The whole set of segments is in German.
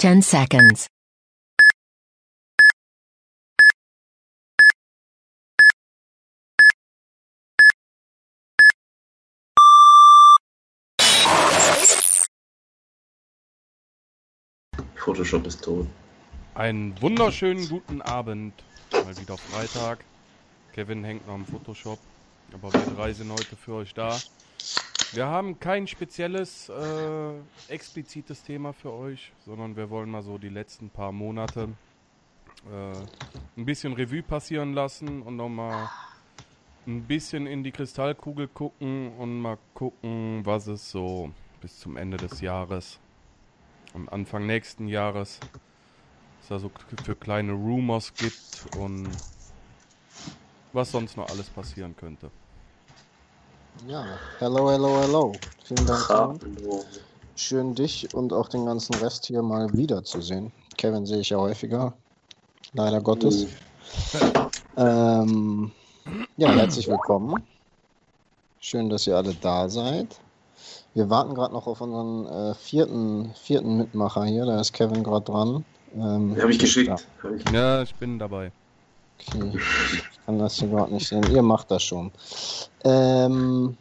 10 seconds. Photoshop ist tot. Einen wunderschönen guten Abend. Mal wieder Freitag. Kevin hängt noch im Photoshop. Aber wir drei sind heute für euch da. Wir haben kein spezielles, äh, explizites Thema für euch, sondern wir wollen mal so die letzten paar Monate äh, ein bisschen Revue passieren lassen und nochmal ein bisschen in die Kristallkugel gucken und mal gucken, was es so bis zum Ende des Jahres und Anfang nächsten Jahres es da so für kleine Rumors gibt und was sonst noch alles passieren könnte. Ja, hello, hello, hello. Vielen Dank. Hallo. Schön, dich und auch den ganzen Rest hier mal wiederzusehen. Kevin sehe ich ja häufiger. Leider Gottes. Ähm, ja, herzlich willkommen. Schön, dass ihr alle da seid. Wir warten gerade noch auf unseren äh, vierten, vierten Mitmacher hier. Da ist Kevin gerade dran. Ähm, Habe ich geschickt. Ja. Ja, ich bin dabei. Okay, ich kann das hier gerade nicht sehen. Ihr macht das schon. Ähm,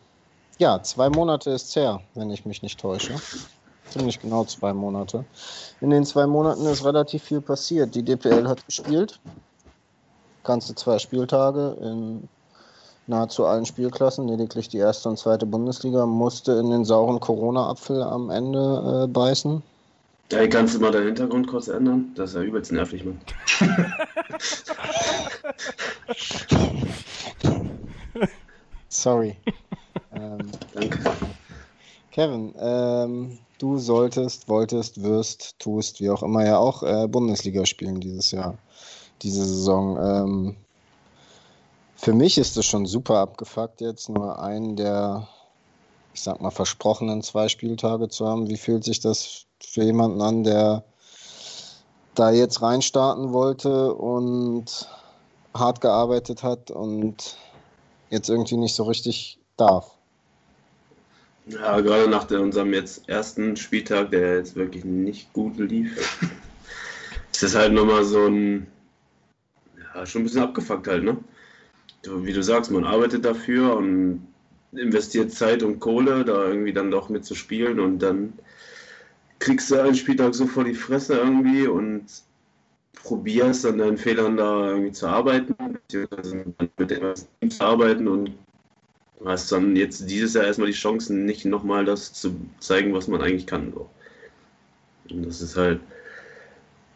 ja, zwei Monate ist her, wenn ich mich nicht täusche. Ziemlich genau zwei Monate. In den zwei Monaten ist relativ viel passiert. Die DPL hat gespielt. Ganze zwei Spieltage in nahezu allen Spielklassen. Lediglich die erste und zweite Bundesliga musste in den sauren Corona-Apfel am Ende äh, beißen. Ja, kannst du mal deinen Hintergrund kurz ändern? Das ist ja übelst nervig, Mann. Sorry. ähm, Danke. Kevin, ähm, du solltest, wolltest, wirst, tust, wie auch immer, ja auch äh, Bundesliga spielen dieses Jahr, diese Saison. Ähm, für mich ist es schon super abgefuckt, jetzt nur einen der, ich sag mal, versprochenen zwei Spieltage zu haben. Wie fühlt sich das für jemanden an, der da jetzt reinstarten wollte und hart gearbeitet hat und jetzt irgendwie nicht so richtig darf? Ja, gerade nach der, unserem jetzt ersten Spieltag, der jetzt wirklich nicht gut lief, ist das halt nochmal so ein, ja, schon ein bisschen abgefuckt halt, ne? Du, wie du sagst, man arbeitet dafür und investiert Zeit und Kohle, da irgendwie dann doch mitzuspielen und dann kriegst du einen Spieltag so vor die Fresse irgendwie und probierst an deinen Fehlern da irgendwie zu arbeiten, beziehungsweise mit etwas zu arbeiten und hast dann jetzt dieses Jahr erstmal die Chancen, nicht nochmal das zu zeigen, was man eigentlich kann. So. Und das ist halt,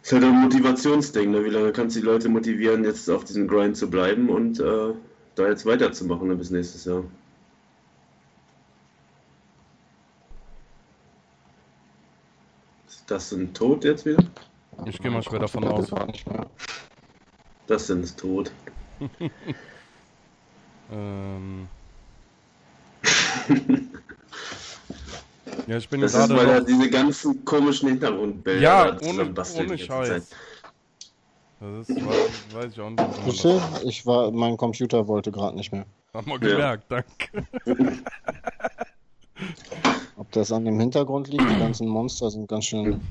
ist halt ein Motivationsding. Ne? Wie lange kannst du die Leute motivieren, jetzt auf diesem Grind zu bleiben und äh, da jetzt weiterzumachen ne, bis nächstes Jahr? Das ein Tod jetzt wieder? Ich gehe mal schwer davon aus. Nicht mehr. Das sind tot. Ähm. ja, ich bin Das ist, gerade weil er noch, diese ganzen komischen Hintergrundbilder Ja, ohne, ohne Scheiß. Das ist, weiß, weiß ich auch nicht. ihr, ich war, mein Computer wollte gerade nicht mehr. Haben wir gemerkt, danke. Das an dem Hintergrund liegt, die ganzen Monster sind ganz schön.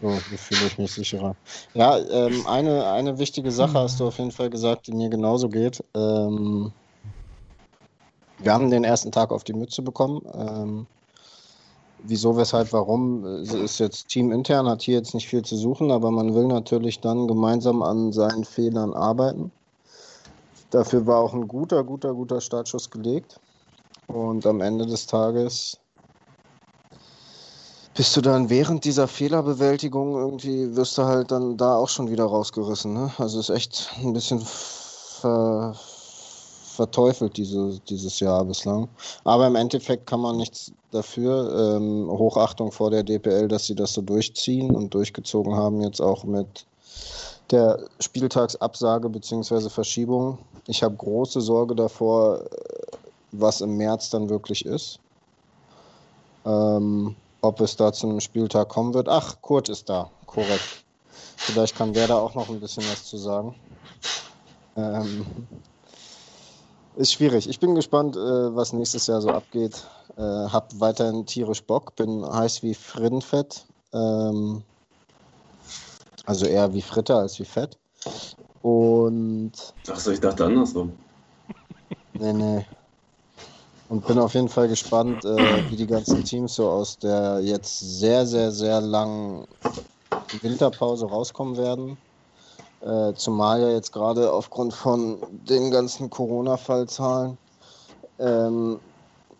So, hier fühle ich mich sicherer. Ja, ähm, eine, eine wichtige Sache hast du auf jeden Fall gesagt, die mir genauso geht. Ähm, wir haben den ersten Tag auf die Mütze bekommen. Ähm, wieso, weshalb, warum, Es ist jetzt teamintern, hat hier jetzt nicht viel zu suchen, aber man will natürlich dann gemeinsam an seinen Fehlern arbeiten. Dafür war auch ein guter, guter, guter Startschuss gelegt. Und am Ende des Tages bist du dann während dieser Fehlerbewältigung irgendwie, wirst du halt dann da auch schon wieder rausgerissen. Ne? Also ist echt ein bisschen ver, verteufelt diese, dieses Jahr bislang. Aber im Endeffekt kann man nichts dafür. Ähm, Hochachtung vor der DPL, dass sie das so durchziehen und durchgezogen haben, jetzt auch mit der Spieltagsabsage bzw. Verschiebung. Ich habe große Sorge davor, äh, was im März dann wirklich ist. Ähm, ob es da zu einem Spieltag kommen wird. Ach, Kurt ist da, korrekt. Vielleicht kann der da auch noch ein bisschen was zu sagen. Ähm, Ist schwierig. Ich bin gespannt, äh, was nächstes Jahr so abgeht. Äh, hab weiterhin tierisch Bock, bin heiß wie Frittenfett. Ähm, also eher wie Fritte als wie Fett. Und. Achso, ich dachte andersrum. Nee, nee. Und bin auf jeden Fall gespannt, äh, wie die ganzen Teams so aus der jetzt sehr, sehr, sehr langen Winterpause rauskommen werden. Äh, zumal ja jetzt gerade aufgrund von den ganzen Corona-Fallzahlen ähm,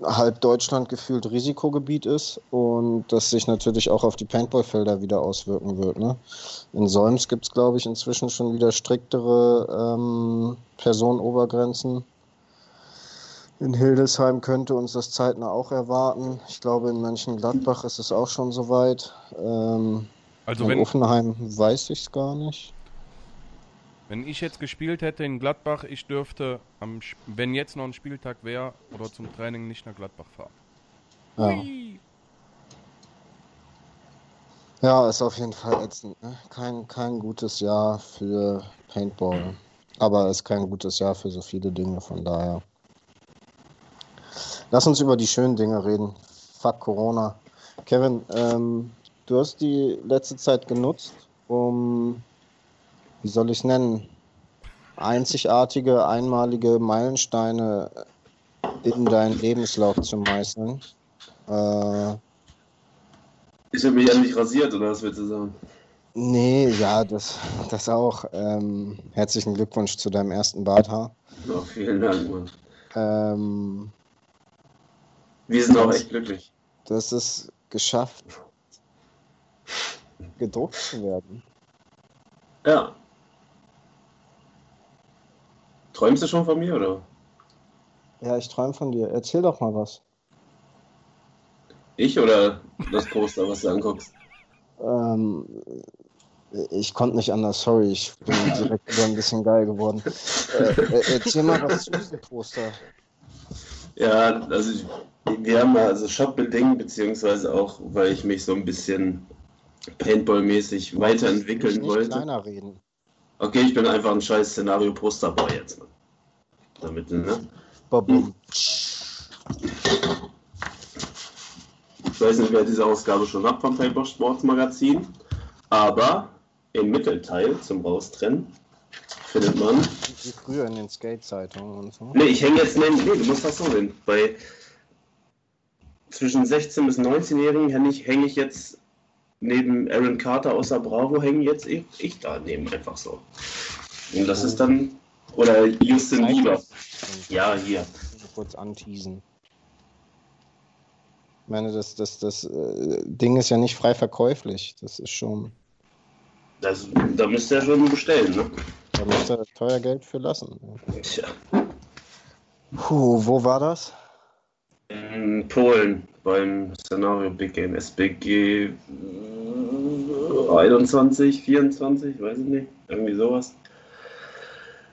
halb Deutschland gefühlt Risikogebiet ist und das sich natürlich auch auf die Paintballfelder wieder auswirken wird. Ne? In Solms gibt es, glaube ich, inzwischen schon wieder striktere ähm, Personenobergrenzen. In Hildesheim könnte uns das zeitnah auch erwarten. Ich glaube, in Mönchengladbach ist es auch schon soweit. Ähm, Also in wenn, Offenheim weiß ich es gar nicht. Wenn ich jetzt gespielt hätte in Gladbach, ich dürfte, am, wenn jetzt noch ein Spieltag wäre oder zum Training nicht nach Gladbach fahren. Ja. Hui. Ja, ist auf jeden Fall ätzend. Ne? Kein, kein gutes Jahr für Paintball. Aber ist kein gutes Jahr für so viele Dinge, von daher. Lass uns über die schönen Dinge reden. Fuck Corona. Kevin, ähm, du hast die letzte Zeit genutzt, um, wie soll ich es nennen, einzigartige, einmalige Meilensteine in deinen Lebenslauf zu meißeln. Äh, Ich habe mich ja nicht rasiert, oder was willst du sagen? Nee, ja, das, das auch. Ähm, herzlichen Glückwunsch zu deinem ersten Barthaar. Ja, vielen Dank, Mann. Ähm, Wir sind auch echt glücklich. du hast es geschafft, gedruckt zu werden. Ja. Träumst du schon von mir, oder? Ja, ich träume von dir. Erzähl doch mal was. Ich oder das Poster, was du anguckst? Ähm, ich konnte nicht anders, sorry, ich bin direkt wieder ein bisschen geil geworden. Äh, äh, erzähl mal was zu diesem Poster. Ja, also ich, wir haben mal also shopbedingt, beziehungsweise auch, weil ich mich so ein bisschen Paintball-mäßig weiterentwickeln nicht wollte. kleiner reden. Okay, ich bin einfach ein scheiß Szenario-Posterboy jetzt. Mann. Damit, ne? Babum. Ich weiß nicht, wer diese Ausgabe schon hat vom Paintball Sports Magazin, aber im Mittelteil zum Raustrennen findet man. Wie früher in den Skate-Zeitungen und so. Ne, ich hänge jetzt neben. Nee, du musst das so sehen. Bei zwischen 16 bis 19-Jährigen hänge ich, häng ich jetzt neben Aaron Carter außer Bravo, hänge jetzt ich, ich da neben einfach so. Und das ist dann. Oder Justin Bieber. Ja, hier. kurz anteasen. Ich meine, das, das, das äh, Ding ist ja nicht frei verkäuflich. Das ist schon. Das, da müsst ihr ja schon bestellen, ne? Da muss er teuer Geld für lassen. Tja. Puh, wo war das? In Polen beim Szenario Big Game SBG äh, 21, 24, weiß ich nicht, irgendwie sowas.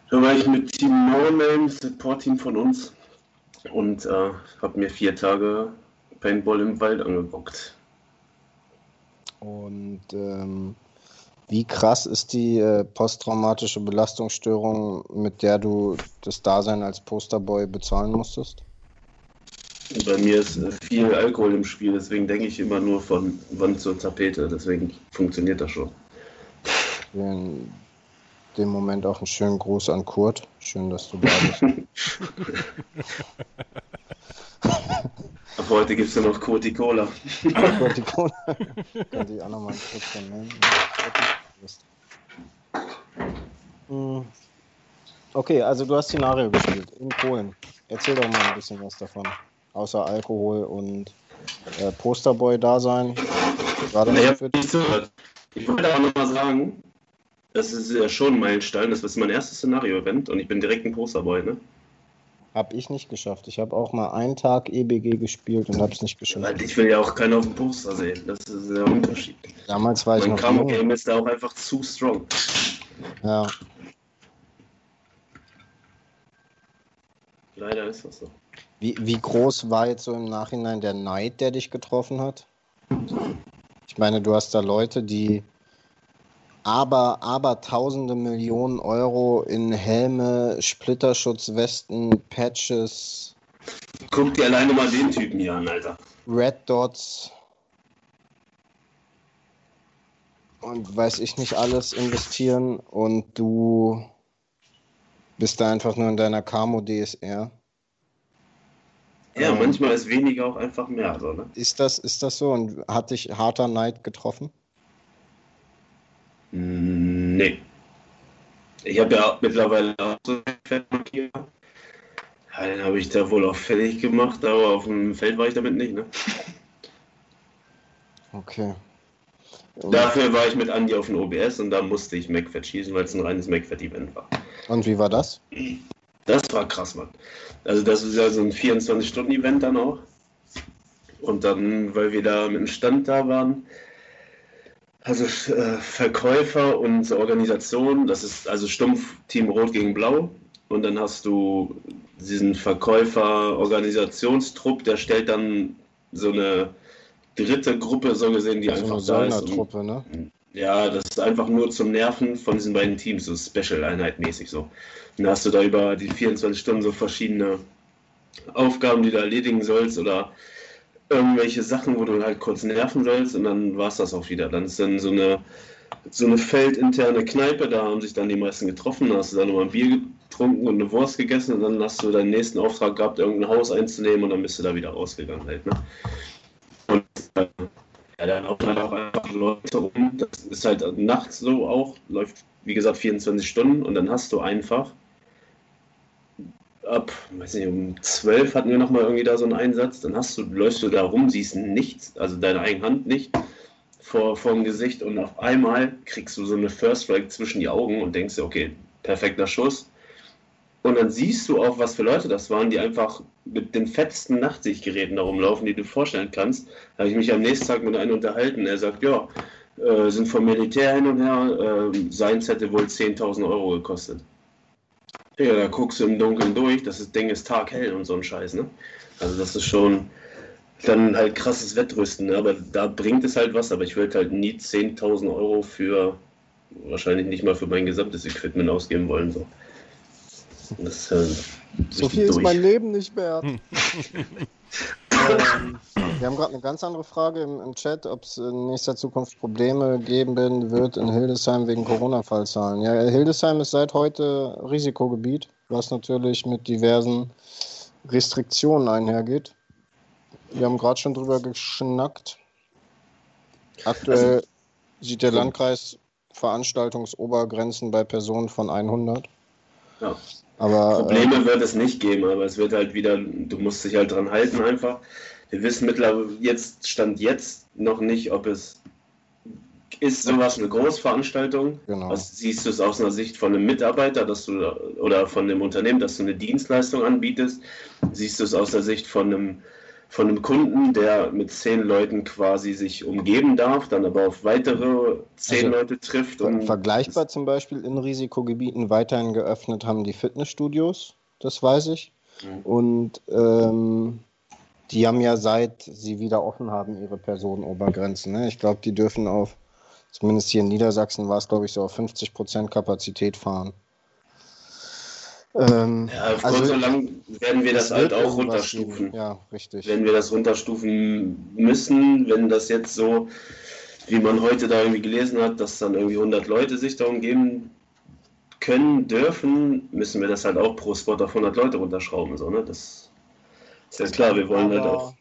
Da war ich mit Team No Name, Support-Team von uns und äh, habe mir vier Tage Paintball im Wald angeguckt. Und ähm, wie krass ist die äh, posttraumatische Belastungsstörung, mit der du das Dasein als Posterboy bezahlen musstest? Bei mir ist äh, viel Alkohol im Spiel, deswegen denke ich immer nur von Wand zur Tapete, deswegen funktioniert das schon. In dem Moment auch einen schönen Gruß an Kurt. Schön, dass du da bist. Ab heute gibt es ja noch Coty Cola. Kurt, die Kohle. Könnte ich auch nochmal nehmen. Hm. Okay, also du hast Szenario gespielt in Polen. Erzähl doch mal ein bisschen was davon. Außer Alkohol und äh, Posterboy-Dasein. Gerade Naja, noch für ich, ich wollte auch nochmal sagen, das ist ja schon ein Meilenstein. Das ist mein erstes Szenario-Event und ich bin direkt ein Posterboy, ne? Hab ich nicht geschafft. Ich habe auch mal einen Tag EBG gespielt und hab's nicht geschafft. Weil ich will ja auch keinen auf dem Poster sehen. Das ist der Unterschied. Damals war ich Mein noch Camo jung. Game ist da auch einfach zu strong. Ja. Leider ist das so. Wie, wie groß war jetzt so im Nachhinein der Neid, der dich getroffen hat? Ich meine, du hast da Leute, die aber, aber tausende Millionen Euro in Helme, Splitterschutzwesten, Patches. Guck dir alleine mal den Typen hier an, Alter. Red Dots und weiß ich nicht alles investieren und du bist da einfach nur in deiner Camo DSR. Ja, ähm, manchmal ist weniger auch einfach mehr, so, ne? Ist das, ist das so? Und hat dich harter Neid getroffen? Nee. Ich habe ja mittlerweile auch so. Ja, den habe ich da wohl auch fertig gemacht, aber auf dem Feld war ich damit nicht, ne? Okay. Und Dafür war ich mit Andy auf dem OBS und da musste ich MacFed schießen, weil es ein reines MacFed-Event war. Und wie war das? Das war krass, Mann. Also das ist ja so ein 24-Stunden-Event dann auch. Und dann, weil wir da mit dem Stand da waren, also äh, Verkäufer und Organisation, das ist also stumpf Team Rot gegen Blau. Und dann hast du diesen Verkäufer-Organisationstrupp, der stellt dann so eine dritte Gruppe, so gesehen, die also einfach eine da ist. Truppe, ne? Ja, das ist einfach nur zum Nerven von diesen beiden Teams, so Special-Einheit mäßig so. Dann hast du da über die 24 Stunden so verschiedene Aufgaben, die du erledigen sollst oder irgendwelche Sachen, wo du halt kurz nerven sollst und dann war es das auch wieder. Dann ist dann so eine, so eine feldinterne Kneipe, da haben sich dann die meisten getroffen, da hast du dann nochmal ein Bier getrunken und eine Wurst gegessen und dann hast du deinen nächsten Auftrag gehabt, irgendein Haus einzunehmen und dann bist du da wieder rausgegangen halt. Ne? Und äh, ja, dann laufen halt auch einfach Leute rum. Das ist halt nachts so auch, läuft wie gesagt 24 Stunden und dann hast du einfach ab, weiß nicht, um 12 hatten wir nochmal irgendwie da so einen Einsatz, dann hast du, läufst du da rum, siehst nichts, also deine eigene Hand nicht vor, vor dem Gesicht und auf einmal kriegst du so eine First Strike zwischen die Augen und denkst dir, okay, perfekter Schuss. Und dann siehst du auch, was für Leute das waren, die einfach mit den fettsten Nachtsichtgeräten da rumlaufen, die du vorstellen kannst. Da habe ich mich am nächsten Tag mit einem unterhalten. Er sagt, ja, äh, sind vom Militär hin und her, äh, seins hätte wohl 10.000 Euro gekostet. Ja, da guckst du im Dunkeln durch, das Ding ist taghell und so ein Scheiß, ne? Also das ist schon dann halt krasses Wettrüsten, ne? aber da bringt es halt was, aber ich würde halt nie 10.000 Euro für, wahrscheinlich nicht mal für mein gesamtes Equipment ausgeben wollen, so. Das, äh, so viel durch. ist mein Leben nicht wert. ähm, wir haben gerade eine ganz andere Frage im, im Chat, ob es in nächster Zukunft Probleme geben wird in Hildesheim wegen Corona-Fallzahlen. Ja, Hildesheim ist seit heute Risikogebiet, was natürlich mit diversen Restriktionen einhergeht. Wir haben gerade schon drüber geschnackt. Aktuell also, sieht der Landkreis Veranstaltungsobergrenzen bei Personen von 100. Ja. Aber, Probleme äh, wird es nicht geben, aber es wird halt wieder, du musst dich halt dran halten einfach. Wir wissen mittlerweile, jetzt stand jetzt noch nicht, ob es ist sowas eine Großveranstaltung. Genau. Was siehst du es aus einer Sicht von einem Mitarbeiter, dass du oder von dem Unternehmen, dass du eine Dienstleistung anbietest? Siehst du es aus der Sicht von einem von einem Kunden, der mit zehn Leuten quasi sich umgeben darf, dann aber auf weitere zehn also, Leute trifft. Und vergleichbar zum Beispiel in Risikogebieten weiterhin geöffnet haben die Fitnessstudios, das weiß ich. Mhm. Und ähm, die haben ja seit sie wieder offen haben ihre Personenobergrenzen. Ne? Ich glaube, die dürfen auf, zumindest hier in Niedersachsen war es, glaube ich, so auf 50 Prozent Kapazität fahren. Ähm, ja, auf also, so lang werden wir das halt auch runterstufen. Ja, richtig. Wenn wir das runterstufen müssen, wenn das jetzt so, wie man heute da irgendwie gelesen hat, dass dann irgendwie 100 Leute sich darum geben können, dürfen, müssen wir das halt auch pro Spot auf 100 Leute runterschrauben. So, ne? Das ist ja klar, wir wollen halt auch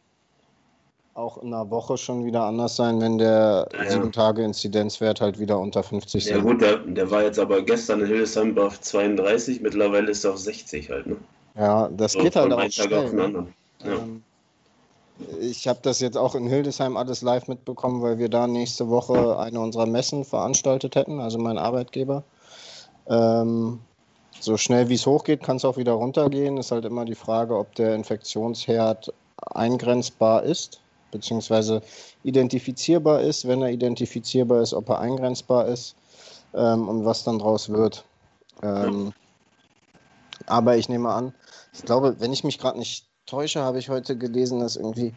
auch in einer Woche schon wieder anders sein, wenn der ja. 7-Tage-Inzidenzwert halt wieder unter 50 ist. Ja gut, der, der, war jetzt aber gestern in Hildesheim auf 32, mittlerweile ist er auf 60 halt, ne? Ja, das so, geht halt auch schnell. Ne? Ja. Ähm, ich habe das jetzt auch in Hildesheim alles live mitbekommen, weil wir da nächste Woche eine unserer Messen veranstaltet hätten, also mein Arbeitgeber. Ähm, so schnell wie es hochgeht, kann es auch wieder runtergehen. Ist halt immer die Frage, ob der Infektionsherd eingrenzbar ist beziehungsweise identifizierbar ist, wenn er identifizierbar ist, ob er eingrenzbar ist ähm, und was dann draus wird. Ähm, aber ich nehme an, ich glaube, wenn ich mich gerade nicht täusche, habe ich heute gelesen, dass irgendwie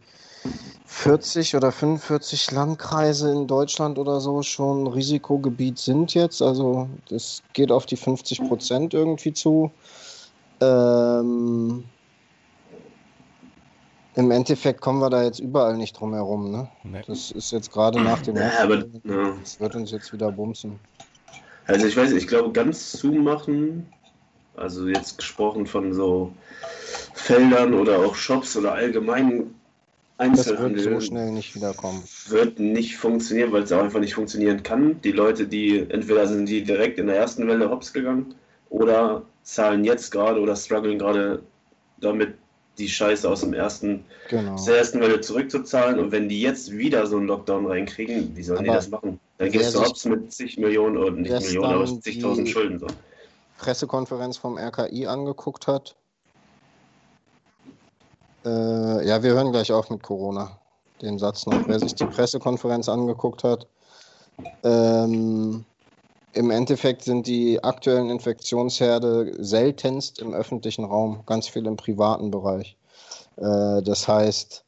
40 oder 45 Landkreise in Deutschland oder so schon Risikogebiet sind jetzt. Also das geht auf die 50 Prozent irgendwie zu. Ähm, Im Endeffekt kommen wir da jetzt überall nicht drum herum. Ne? Nee. Das ist jetzt gerade nach dem Ja, aber, ja. Das wird uns jetzt wieder bumsen. Also ich weiß, nicht, ich glaube, ganz zumachen, also jetzt gesprochen von so Feldern oder auch Shops oder allgemein Das wird Einzelhandel, so schnell nicht wiederkommen. wird nicht funktionieren, weil es auch einfach nicht funktionieren kann. Die Leute, die entweder sind die direkt in der ersten Welle hops gegangen oder zahlen jetzt gerade oder strugglen gerade damit, die Scheiße aus dem ersten, Genau. aus der ersten Welle zurückzuzahlen. Und wenn die jetzt wieder so einen Lockdown reinkriegen, wie sollen die Aber das machen? Dann gehst du hops mit zig Millionen oder nicht Millionen, aber zigtausend die- Schulden. So. Pressekonferenz vom RKI angeguckt hat. Äh, ja, wir hören gleich auf mit Corona. Den Satz noch. Wer sich die Pressekonferenz angeguckt hat, ähm, im Endeffekt sind die aktuellen Infektionsherde seltenst im öffentlichen Raum, ganz viel im privaten Bereich. Äh, das heißt,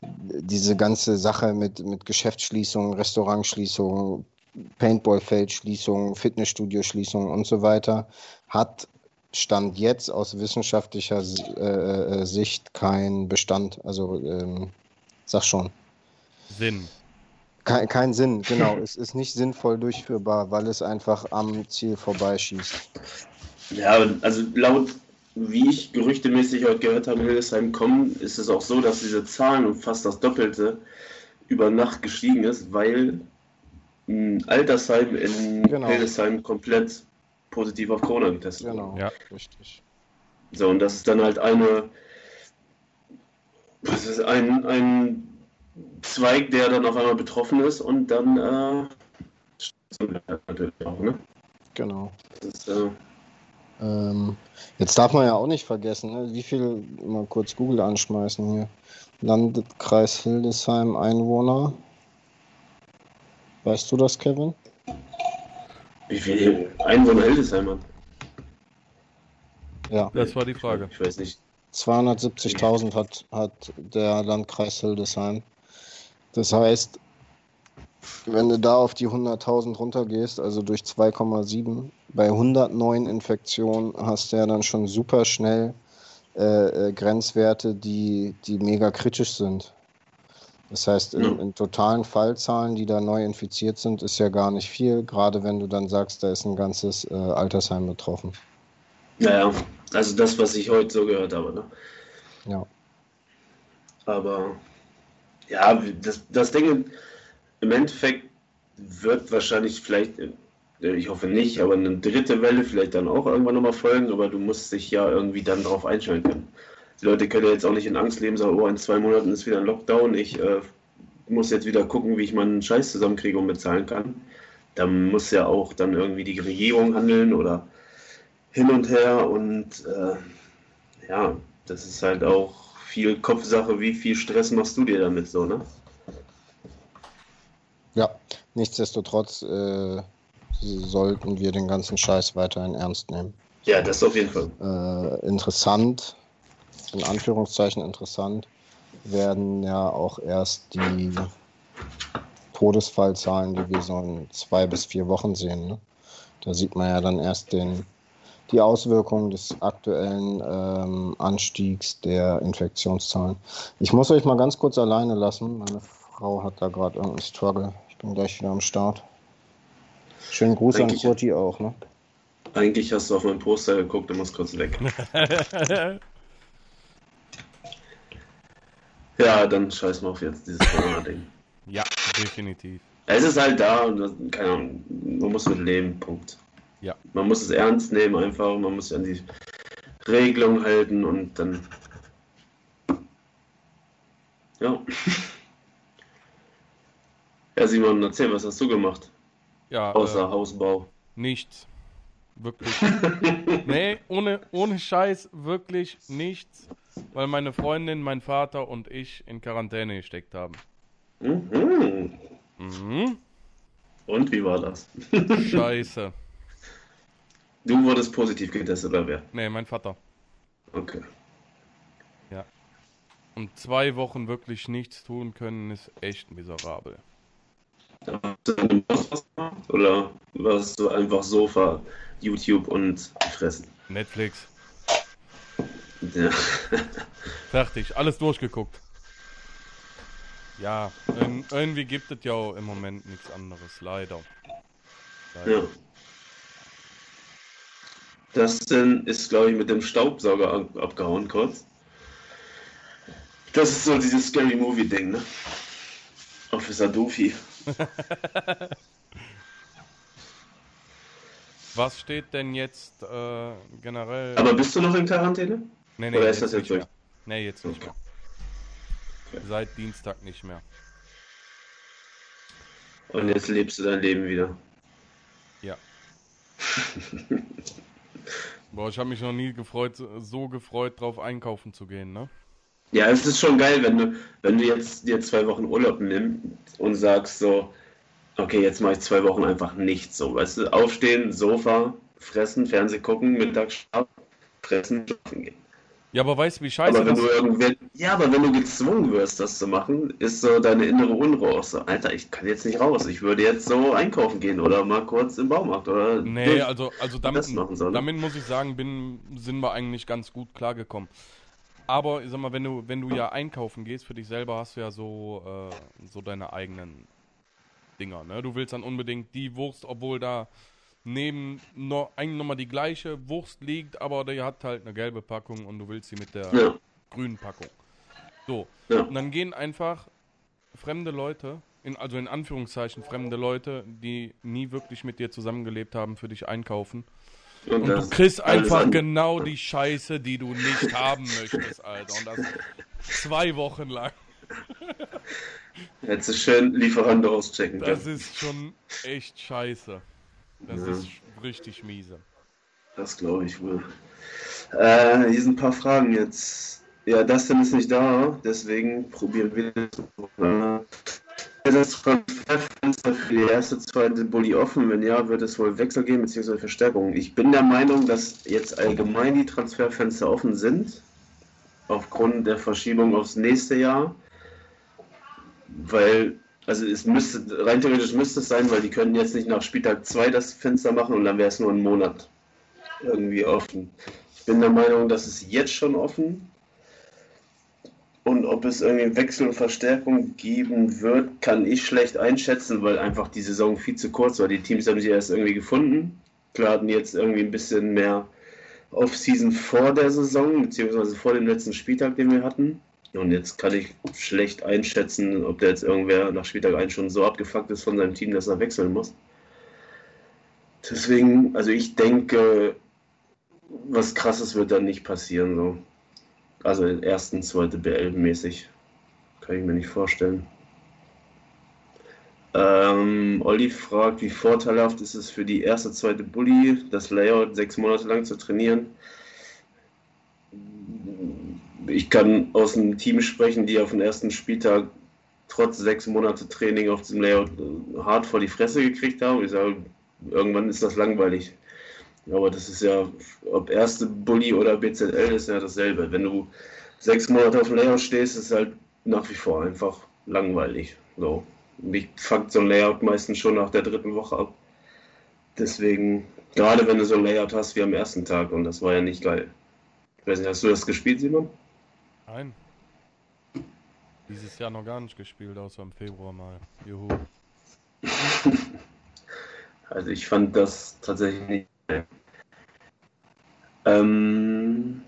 diese ganze Sache mit, mit Geschäftsschließungen, Restaurantschließungen, Paintballfeldschließungen, Fitnessstudio-Schließungen und so weiter, hat Stand jetzt aus wissenschaftlicher äh, äh, Sicht kein Bestand. Also, ähm, sag schon. Sinn. Kein, kein Sinn, genau. es ist nicht sinnvoll durchführbar, weil es einfach am Ziel vorbeischießt. Ja, also laut, wie ich gerüchtemäßig heute gehört habe, in Hildesheim kommen, ist es auch so, dass diese Zahlen um fast das Doppelte über Nacht gestiegen ist, weil ein Altersheim in Genau. Hildesheim komplett positiv auf Corona getestet wurde. Genau, Ja. richtig. So, und das ist dann halt eine, was ist ein, ein Zweig, der dann auf einmal betroffen ist und dann äh, natürlich auch, ne? Genau. Das ist, äh, Ähm, jetzt darf man ja auch nicht vergessen, ne? wie viel, mal kurz Google anschmeißen hier. Landkreis Hildesheim Einwohner. Weißt du das, Kevin? wie viele Einwohner Hildesheim hat? Ja. Das war die Frage. Ich weiß nicht. 270.000 hat, hat der Landkreis Hildesheim. Das heißt, wenn du da auf die 100.000 runtergehst, also durch 2,7, bei 109 Infektionen hast du ja dann schon super schnell äh, äh, Grenzwerte, die, die mega kritisch sind. Das heißt, in, in totalen Fallzahlen, die da neu infiziert sind, ist ja gar nicht viel, gerade wenn du dann sagst, da ist ein ganzes äh, Altersheim betroffen. Naja, also das, was ich heute so gehört habe, ne? Ja. Aber ja, das, das Ding im Endeffekt wird wahrscheinlich vielleicht, äh, ich hoffe nicht, aber eine dritte Welle vielleicht dann auch irgendwann nochmal folgen, aber du musst dich ja irgendwie dann darauf einstellen können. Die Leute können ja jetzt auch nicht in Angst leben, sagen, oh, in zwei Monaten ist wieder ein Lockdown, ich äh, muss jetzt wieder gucken, wie ich meinen Scheiß zusammenkriege und bezahlen kann. Da muss ja auch dann irgendwie die Regierung handeln oder hin und her und äh, ja, das ist halt auch viel Kopfsache, wie viel Stress machst du dir damit so, ne? Ja, nichtsdestotrotz äh, sollten wir den ganzen Scheiß weiterhin ernst nehmen. Ja, das auf jeden Fall. Äh, interessant, in Anführungszeichen interessant, werden ja auch erst die Todesfallzahlen, die wir so in zwei bis vier Wochen sehen. Ne? Da sieht man ja dann erst den, die Auswirkungen des aktuellen ähm, Anstiegs der Infektionszahlen. Ich muss euch mal ganz kurz alleine lassen. Meine Frau hat da gerade irgendeinen Struggle. Ich bin gleich wieder am Start. Schönen Gruß Eigentlich- an Kurti auch, ne? Eigentlich hast du auf mein Poster geguckt, du musst kurz weg. Ja, dann scheiß mal auf jetzt dieses Corona-Ding. ja, definitiv. Es ist halt da und das, keine Ahnung, man muss mit leben, Punkt. Ja. Man muss es ernst nehmen einfach, man muss sich an die Regelung halten und dann. Ja. Ja, Simon, erzähl, was hast du gemacht? Ja, Außer äh, Hausbau. nichts. Wirklich. nee, ohne, ohne Scheiß, wirklich nichts. Weil meine Freundin, mein Vater und ich in Quarantäne gesteckt haben. Mhm. Mhm. Und wie war das? Scheiße. Du wurdest positiv getestet, oder wer? Nee, mein Vater. Okay. Und zwei Wochen wirklich nichts tun können, ist echt miserabel. Oder warst du einfach Sofa, YouTube und fressen? Netflix. Ja. Fertig, alles durchgeguckt. Ja, irgendwie gibt es ja auch im Moment nichts anderes, leider. leider. ja. Das denn ist, glaube ich, mit dem Staubsauger ab abgehauen kurz. Das ist so dieses Scary Movie-Ding, ne? Officer Doofy. Was steht denn jetzt äh, generell? Aber bist du noch in Quarantäne? Nee, nee, Oder ist das jetzt durch? mehr. Nee, jetzt nicht mehr. Seit Dienstag nicht mehr. Und jetzt lebst du dein Leben wieder. Ja. Boah, ich habe mich noch nie gefreut, so gefreut, drauf einkaufen zu gehen, ne? Ja, es ist schon geil, wenn du, wenn du jetzt dir zwei Wochen Urlaub nimmst und sagst so, okay, jetzt mache ich zwei Wochen einfach nichts so, weißt du, aufstehen, Sofa, fressen, Fernseh gucken, Mittagsschlaf, fressen, schlafen gehen. Ja, aber weißt du, wie scheiße Aber wenn das du ja, aber wenn du gezwungen wirst, das zu machen, ist so deine innere Unruhe auch so, Alter, ich kann jetzt nicht raus, ich würde jetzt so einkaufen gehen oder mal kurz im Baumarkt oder Nee, also, also damit, damit muss ich sagen, bin, sind wir eigentlich ganz gut klargekommen. Aber ich sag mal, wenn du, wenn du ja einkaufen gehst, für dich selber hast du ja so, äh, so deine eigenen Dinger, ne? Du willst dann unbedingt die Wurst, obwohl da neben noch, eigentlich nochmal die gleiche Wurst liegt, aber die hat halt eine gelbe Packung und du willst sie mit der Ja, grünen Packung. So. Ja. Und dann gehen einfach fremde Leute, in, also in Anführungszeichen fremde Leute, die nie wirklich mit dir zusammengelebt haben, für dich einkaufen. und, Und das du kriegst einfach an- genau die Scheiße, die du nicht haben möchtest, Alter. Und das zwei Wochen lang. Hättest du schön Lieferando auschecken Das können. ist schon echt scheiße. Das Ja. ist richtig miese. Das glaube ich wohl. Äh, hier sind ein paar Fragen jetzt. Ja, Dustin ist nicht da, deswegen probieren wir das. Ist das Transferfenster für die erste, zweite Bulli offen? Wenn ja, wird es wohl Wechsel geben bzw. Verstärkung. Ich bin der Meinung, dass jetzt allgemein die Transferfenster offen sind, aufgrund der Verschiebung aufs nächste Jahr. Weil, also es müsste, rein theoretisch müsste es sein, weil die könnten jetzt nicht nach Spieltag 2 das Fenster machen und dann wäre es nur ein Monat irgendwie offen. Ich bin der Meinung, dass es jetzt schon offen. Und ob es irgendwie Wechsel und Verstärkung geben wird, kann ich schlecht einschätzen, weil einfach die Saison viel zu kurz war. Die Teams haben sich erst irgendwie gefunden. Klar hatten jetzt irgendwie ein bisschen mehr Off-Season vor der Saison, beziehungsweise vor dem letzten Spieltag, den wir hatten. Und jetzt kann ich schlecht einschätzen, ob der jetzt irgendwer nach Spieltag 1 schon so abgefuckt ist von seinem Team, dass er wechseln muss. Deswegen, also ich denke, was krasses wird dann nicht passieren. So. Also ersten, zweite BL-mäßig. Kann ich mir nicht vorstellen. Ähm, Olli fragt, wie vorteilhaft ist es für die erste, zweite Bully, das Layout sechs Monate lang zu trainieren? Ich kann aus einem Team sprechen, die auf den ersten Spieltag trotz sechs Monate Training auf dem Layout äh, hart vor die Fresse gekriegt haben. Ich sage, irgendwann ist das langweilig. Aber das ist ja, ob erste Bully oder BZL ist ja dasselbe. Wenn du sechs Monate auf dem Layout stehst, ist es halt nach wie vor einfach langweilig. So. Mich fuckt so ein Layout meistens schon nach der dritten Woche ab. Deswegen, gerade wenn du so ein Layout hast wie am ersten Tag, und das war ja nicht geil. Ich weiß nicht, hast du das gespielt, Simon? Nein. Dieses Jahr noch gar nicht gespielt, außer im Februar mal. Juhu. Also ich fand das tatsächlich nicht. Ähm,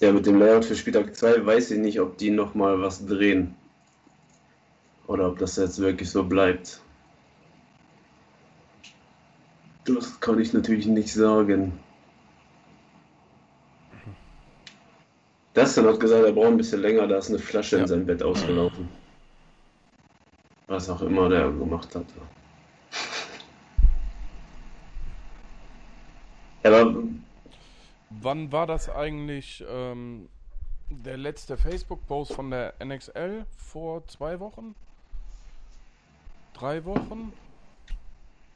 ja, mit dem Layout für Spieltag 2 weiß ich nicht, ob die nochmal was drehen. Oder ob das jetzt wirklich so bleibt. Das kann ich natürlich nicht sagen. Dustin hat gesagt, er braucht ein bisschen länger, da ist eine Flasche Ja. in sein Bett ausgelaufen. Was auch immer der gemacht hat. Aber Wann war das eigentlich ähm, der letzte Facebook-Post von der NXL? Vor zwei Wochen? Drei Wochen?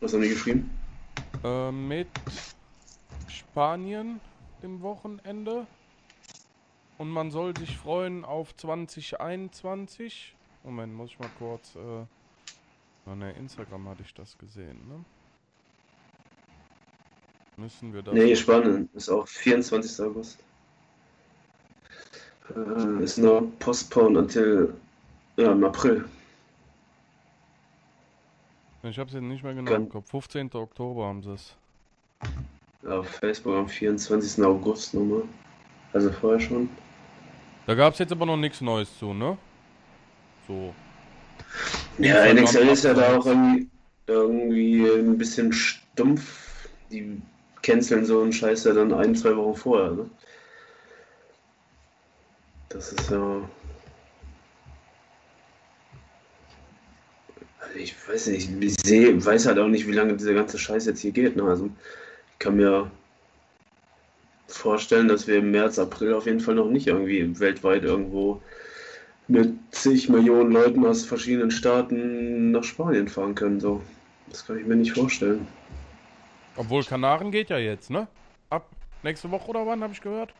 was haben die geschrieben? Äh, mit Spanien dem Wochenende. Und man soll sich freuen auf 2021. Moment, muss ich mal kurz. Äh, oh ne, Instagram hatte ich das gesehen, ne? Müssen wir das. Nee, Spanien ist auch 24. August. Äh, ist nur postponed until ja, im April. Ich hab's jetzt nicht mehr genau Kann- im Kopf. 15. Oktober haben sie es. Auf Facebook am 24. August nochmal. Also vorher schon. Da gab's jetzt aber noch nichts Neues zu, ne? So. Ja, Instagram NXL ist ja da auch irgendwie, irgendwie ein bisschen stumpf. Die canceln so einen Scheiß ja dann ein, zwei Wochen vorher, ne? Das ist ja. Also ich weiß nicht, ich sehe, weiß halt auch nicht, wie lange dieser ganze Scheiß jetzt hier geht, ne? Also ich kann mir vorstellen, dass wir im März, April auf jeden Fall noch nicht irgendwie weltweit irgendwo mit zig Millionen Leuten aus verschiedenen Staaten nach Spanien fahren können. So. Das kann ich mir nicht vorstellen. Obwohl Kanaren geht ja jetzt, ne? Ab nächste Woche oder wann, habe ich gehört?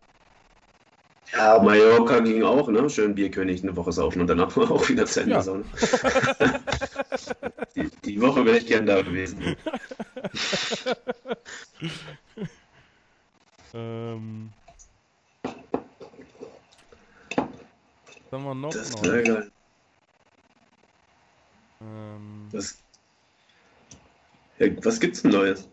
Ja, Mallorca ging auch, ne? Schön Bierkönig eine Woche saufen und danach auch wieder zu Ende. Ja. Die, die Woche wäre ich gern da gewesen. Ähm. Was haben wir noch? Das wäre geil. Ähm, Was, ja, was gibt's denn Neues?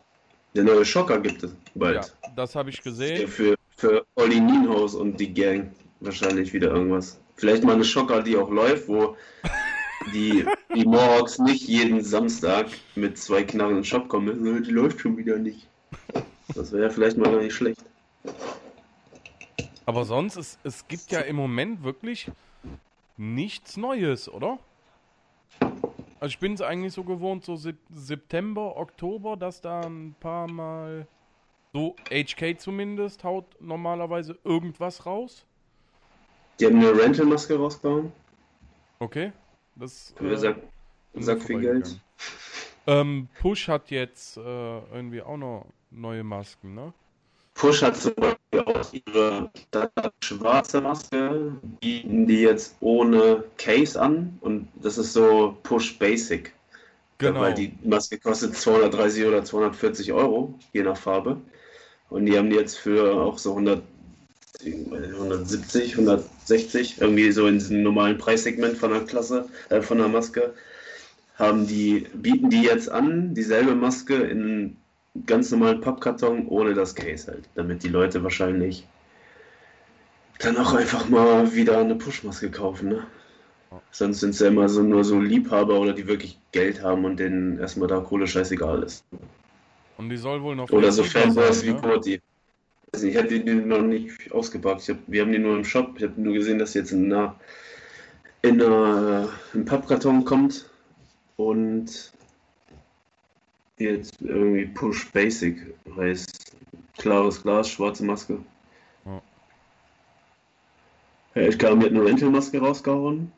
Der neue Schocker gibt es ja, bald. das habe ich Ja, gesehen. für, für Olli Nienhaus und die Gang wahrscheinlich wieder irgendwas. Vielleicht mal eine Schocker, die auch läuft, wo die, die Mohawks nicht jeden Samstag mit zwei Knarren in den Shop kommen müssen. "Äh, Die läuft schon wieder nicht. Das wäre ja vielleicht mal gar nicht schlecht. Aber sonst, es, es gibt ja im Moment wirklich nichts Neues, oder? Also ich bin es eigentlich so gewohnt, so Sep September, Oktober, dass da ein paar Mal, so HK zumindest, haut normalerweise irgendwas raus. Die haben eine Rental-Maske rausgehauen. Okay. Das äh, mir viel. Geld. Ähm, Push hat jetzt äh, irgendwie auch noch neue Masken, ne? Push hat zum Beispiel auch ihre schwarze Maske, bieten die jetzt ohne Case an und das ist so Push Basic. Genau. Weil die Maske kostet 230 oder 240 Euro, je nach Farbe. Und die haben die jetzt für auch so 100, 170, 160, irgendwie so in diesem normalen Preissegment von der Klasse, äh, von der Maske, haben die, bieten die jetzt an, dieselbe Maske in ganz normalen Pappkarton ohne das Case halt, damit die Leute wahrscheinlich dann auch einfach mal wieder eine Push-Maske kaufen, ne? Sonst sind es ja immer so nur so Liebhaber oder die wirklich Geld haben und denen erstmal da Kohle scheißegal ist. Und die soll wohl noch Oder so Fanboys wie ne? Kurti. Also ich hatte die noch nicht ausgepackt. Hab, wir haben die nur im Shop. Ich habe nur gesehen, dass jetzt in einer, in einer, im Pappkarton kommt und jetzt irgendwie Push Basic heißt klares Glas, schwarze Maske. Ja. Ja, ich kam mit einer Rental-Maske rausgehauen.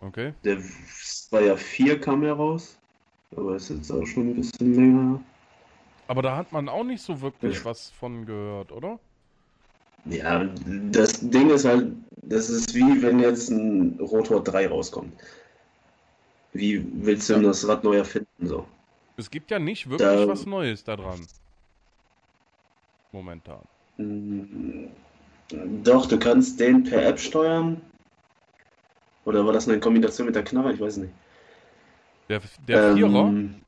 Okay. Der war ja 4 kam ja raus. Aber ist jetzt auch schon ein bisschen länger. Aber da hat man auch nicht so wirklich Ja. was von gehört, oder? Ja, das Ding ist halt, das ist wie wenn jetzt ein Rotor 3 rauskommt. Wie willst du denn das Rad neu erfinden? So? Es gibt ja nicht wirklich Da- was Neues da dran. Momentan. Mm, Doch, du kannst den per App steuern. Oder war das eine Kombination mit der Knarre? Ich weiß nicht. Der, der Vierer, Ähm,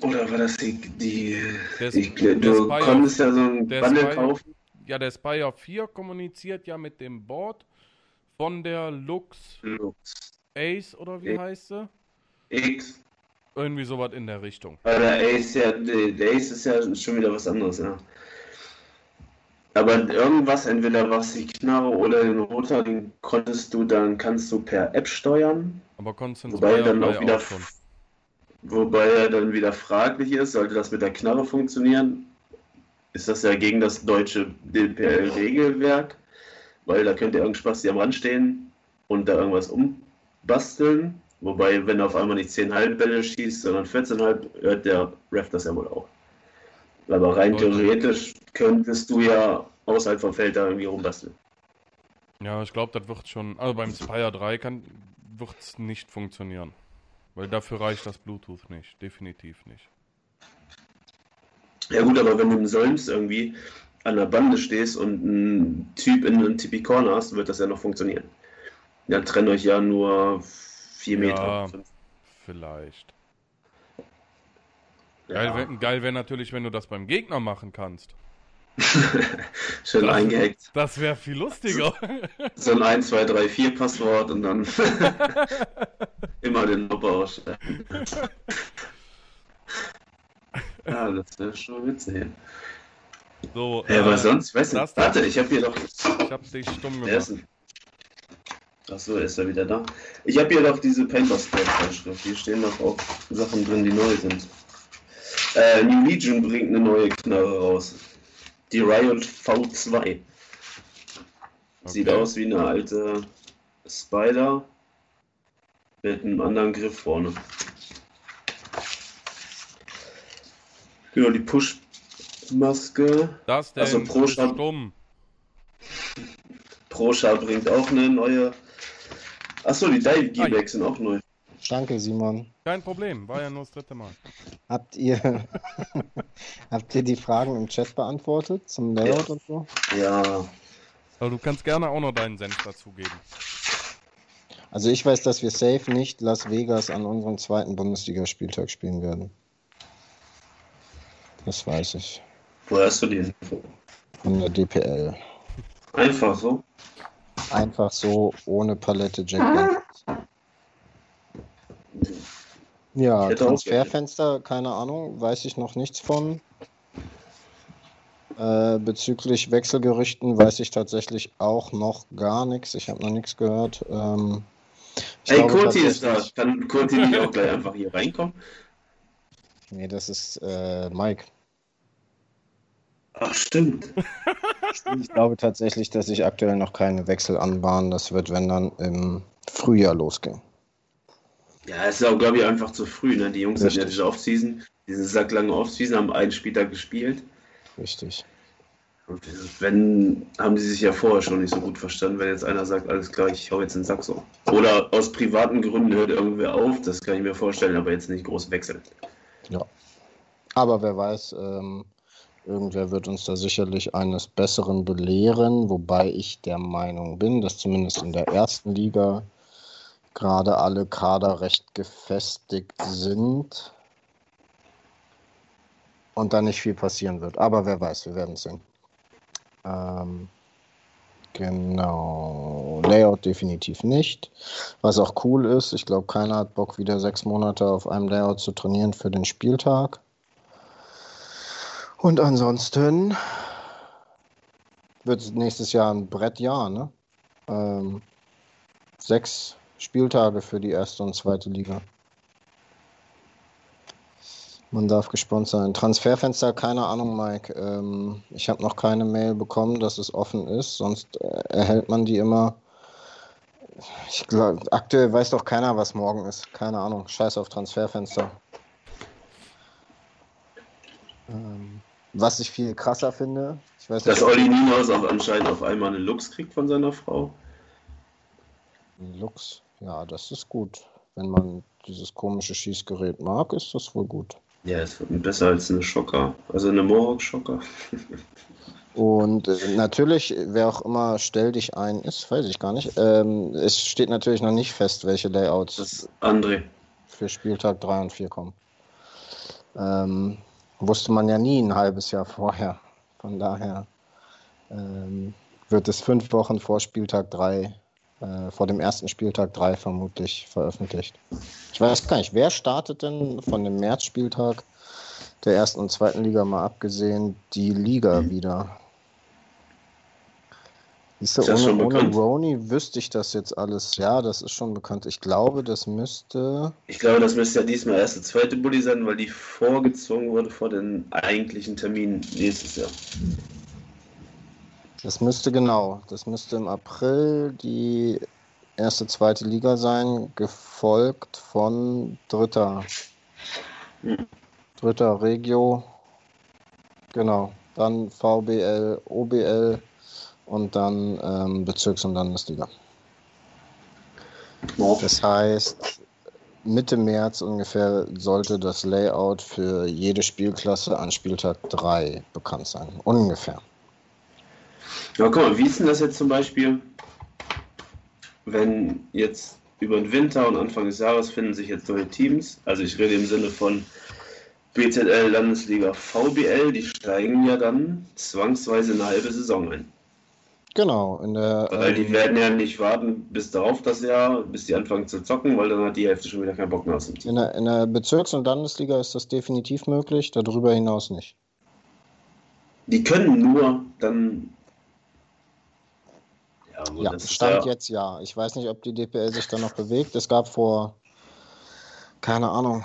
oder war das die, die der, ich, der du Spire- konntest ja so ein Bundle Spire- kaufen. ja, der Spire 4 kommuniziert ja mit dem Board von der Lux Lux. Ace oder wie Ja. heißt sie? X. Irgendwie sowas in der Richtung. Aber der Ace, ja, der Ace ist ja schon wieder was anderes, ja. Aber irgendwas, entweder war es die Knarre oder den Rotor, den konntest du dann, kannst du per App steuern. Aber konntest Wobei Spire dann 3 auch wieder, auch wobei er dann wieder fraglich ist, sollte das mit der Knarre funktionieren, ist das ja gegen das deutsche DPL-Regelwerk, weil da könnte irgendein Spaß am Rand stehen und da irgendwas umbasteln. Wobei, wenn er auf einmal nicht 10,5 Bälle schießt, sondern 14,5, hört der Ref das ja wohl auch. Aber rein Sollte. theoretisch könntest du ja außerhalb vom Feld da irgendwie rumbasteln. Ja, ich glaube, das wird schon. Also beim Spire 3 kann wird es nicht funktionieren. Weil dafür reicht das Bluetooth nicht. Definitiv nicht. Ja gut, aber wenn du im Solms irgendwie an der Bande stehst und ein Typ in einem Tipi Corner hast, wird das ja noch funktionieren. Ja, trennt euch ja nur vier Meter. Ja, vielleicht. Geil wäre geil wär natürlich, wenn du das beim Gegner machen kannst. Schön Das- eingehackt. Das wäre viel lustiger. So ein 1, 2, 3, 4 Passwort und dann immer den ausstellen. ja, das wäre schon witzig. So, Ja, aber äh, sonst, ich weiß nicht. Warte, ich habe hier doch. ich hab dich stumm gemacht. Achso, ist er wieder da. Ich habe hier doch diese Painter Squad Zeitschrift. Hier stehen noch auch Sachen drin, die neu sind. Äh, New Legion bringt eine neue Knarre raus. Die Riot V2. Sieht Okay. aus wie eine alte Spider mit einem anderen Griff vorne. Genau, die Push-Maske. Das denn? Also pro bist Stab- stumm. Proscha bringt auch eine neue. Achso, die Dive Gearbags sind auch neu. Danke, Simon. Kein Problem, war ja nur das dritte Mal. Habt ihr, habt ihr die Fragen im Chat beantwortet zum Layout und so? Ja, Aber du kannst gerne auch noch deinen Senf dazugeben. Also ich weiß, dass wir safe nicht Las Vegas an unserem zweiten Bundesligaspieltag spielen werden. Das weiß ich. woher hast du die Info? Von der DPL. Einfach so. Einfach so, ohne Palette Jack Daniels. Ja, Transferfenster, keine Ahnung, weiß ich noch nichts von. Äh, bezüglich Wechselgerüchten weiß ich tatsächlich auch noch gar nichts. Ich habe noch nichts gehört. Ähm, ich Ey, glaube Kurti ist da. Kann Kurti nicht auch gleich einfach hier reinkommen? Nee, das ist äh, Mike. Ach, stimmt. Ich glaube tatsächlich, dass sich aktuell noch keine Wechsel anbahnen. Das wird, wenn dann im Frühjahr losgehen. Ja, es ist auch, glaube ich, einfach zu früh. Ne? Die Jungs hatten ja Richtig. diese Offseason, diese sacklange Offseason, haben einen Spieltag gespielt. Richtig. Und wenn, haben die sich ja vorher schon nicht so gut verstanden, wenn jetzt einer sagt, alles klar, ich hau jetzt den Sack so. Oder aus privaten Gründen hört irgendwer auf, das kann ich mir vorstellen, aber jetzt nicht groß wechseln. Ja. Aber wer weiß, ähm, irgendwer wird uns da sicherlich eines Besseren belehren, wobei ich der Meinung bin, dass zumindest in der ersten Liga gerade alle Kader recht gefestigt sind und da nicht viel passieren wird. Aber wer weiß, wir werden es sehen. Ähm, genau. Layout definitiv nicht. Was auch cool ist, ich glaube, keiner hat Bock, wieder sechs Monate auf einem Layout zu trainieren für den Spieltag. Und ansonsten wird es nächstes Jahr ein Brettjahr, ne? Ähm, sechs Spieltage für die erste und zweite Liga. Man darf gespannt sein. Transferfenster, keine Ahnung, Mike. Ähm, ich habe noch keine Mail bekommen, dass es offen ist. Sonst äh, erhält man die immer. Ich glaube, aktuell weiß doch keiner, was morgen ist. Keine Ahnung. Scheiß auf Transferfenster. Ähm, was ich viel krasser finde, ich weiß Dass Olli Nienhaus auch anscheinend auf einmal eine Lux kriegt von seiner Frau. Lux, ja, das ist gut. Wenn man dieses komische Schießgerät mag, ist das wohl gut. Ja, es wird besser als eine Schocker. Also eine Mohawk-Schocker. Und äh, natürlich, wer auch immer Stell dich ein ist, weiß ich gar nicht. Ähm, es steht natürlich noch nicht fest, welche Layouts Das André. für Spieltag 3 und 4 kommen. Ähm, wusste man ja nie ein halbes Jahr vorher. Von daher ähm, wird es fünf Wochen vor Spieltag 3, äh, vor dem ersten Spieltag 3 vermutlich veröffentlicht. Ich weiß gar nicht, wer startet denn von dem Märzspieltag der ersten und zweiten Liga mal abgesehen die Liga wieder? Siehst du, Ist das ohne, schon ohne bekannt? Roni wüsste ich das jetzt alles. Ja, das ist schon bekannt. Ich glaube, das müsste. Ich glaube, das müsste ja diesmal erst der zweite Bulli sein, weil die vorgezogen wurde vor den eigentlichen Termin nächstes Jahr. Das müsste genau. Das müsste im April die erste, zweite Liga sein, gefolgt von dritter. Hm. Dritter Regio. Genau. Dann VBL, OBL und dann ähm, Bezirks- und Landesliga. Das heißt, Mitte März ungefähr sollte das Layout für jede Spielklasse an Spieltag 3 bekannt sein. Ungefähr. Ja, guck mal, wie ist denn das jetzt zum Beispiel, wenn jetzt über den Winter und Anfang des Jahres finden sich jetzt neue Teams? Also ich rede im Sinne von BZL, Landesliga, VBL, die steigen ja dann zwangsweise eine halbe Saison ein. Genau, der. Weil die ähm, werden ja nicht warten bis darauf das Jahr, bis die anfangen zu zocken, weil dann hat die Hälfte schon wieder keinen Bock mehr aus dem Team. In der, in der Bezirks- und Landesliga ist das definitiv möglich, darüber hinaus nicht. Die können nur dann. Ja, ja Stand ja... jetzt ja. Ich weiß nicht, ob die DPL sich da noch bewegt. Es gab vor, keine Ahnung,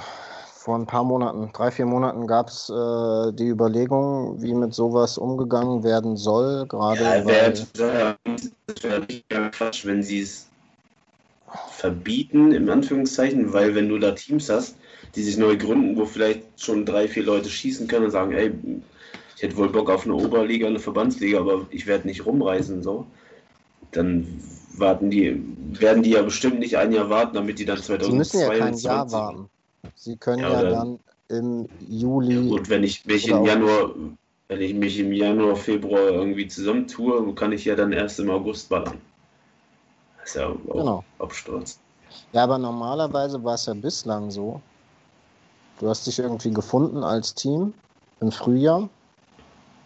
vor ein paar Monaten, drei, vier Monaten gab es äh, die Überlegung, wie mit sowas umgegangen werden soll. Gerade ja, wäre wär Quatsch, wenn sie es verbieten, im Anführungszeichen, weil wenn du da Teams hast, die sich neu gründen, wo vielleicht schon drei, vier Leute schießen können und sagen, ey, ich hätte wohl Bock auf eine Oberliga, eine Verbandsliga, aber ich werde nicht rumreisen, so, dann warten die, werden die ja bestimmt nicht ein Jahr warten, damit die dann 2022... Sie müssen ja kein Jahr warten. Sie können ja, ja dann im Juli. Ja gut, wenn ich mich im Januar, wenn ich mich im Januar, Februar irgendwie zusammentue, kann ich ja dann erst im August ballern. Das ist ja auch genau. Absturz. Ja, aber normalerweise war es ja bislang so. Du hast dich irgendwie gefunden als Team im Frühjahr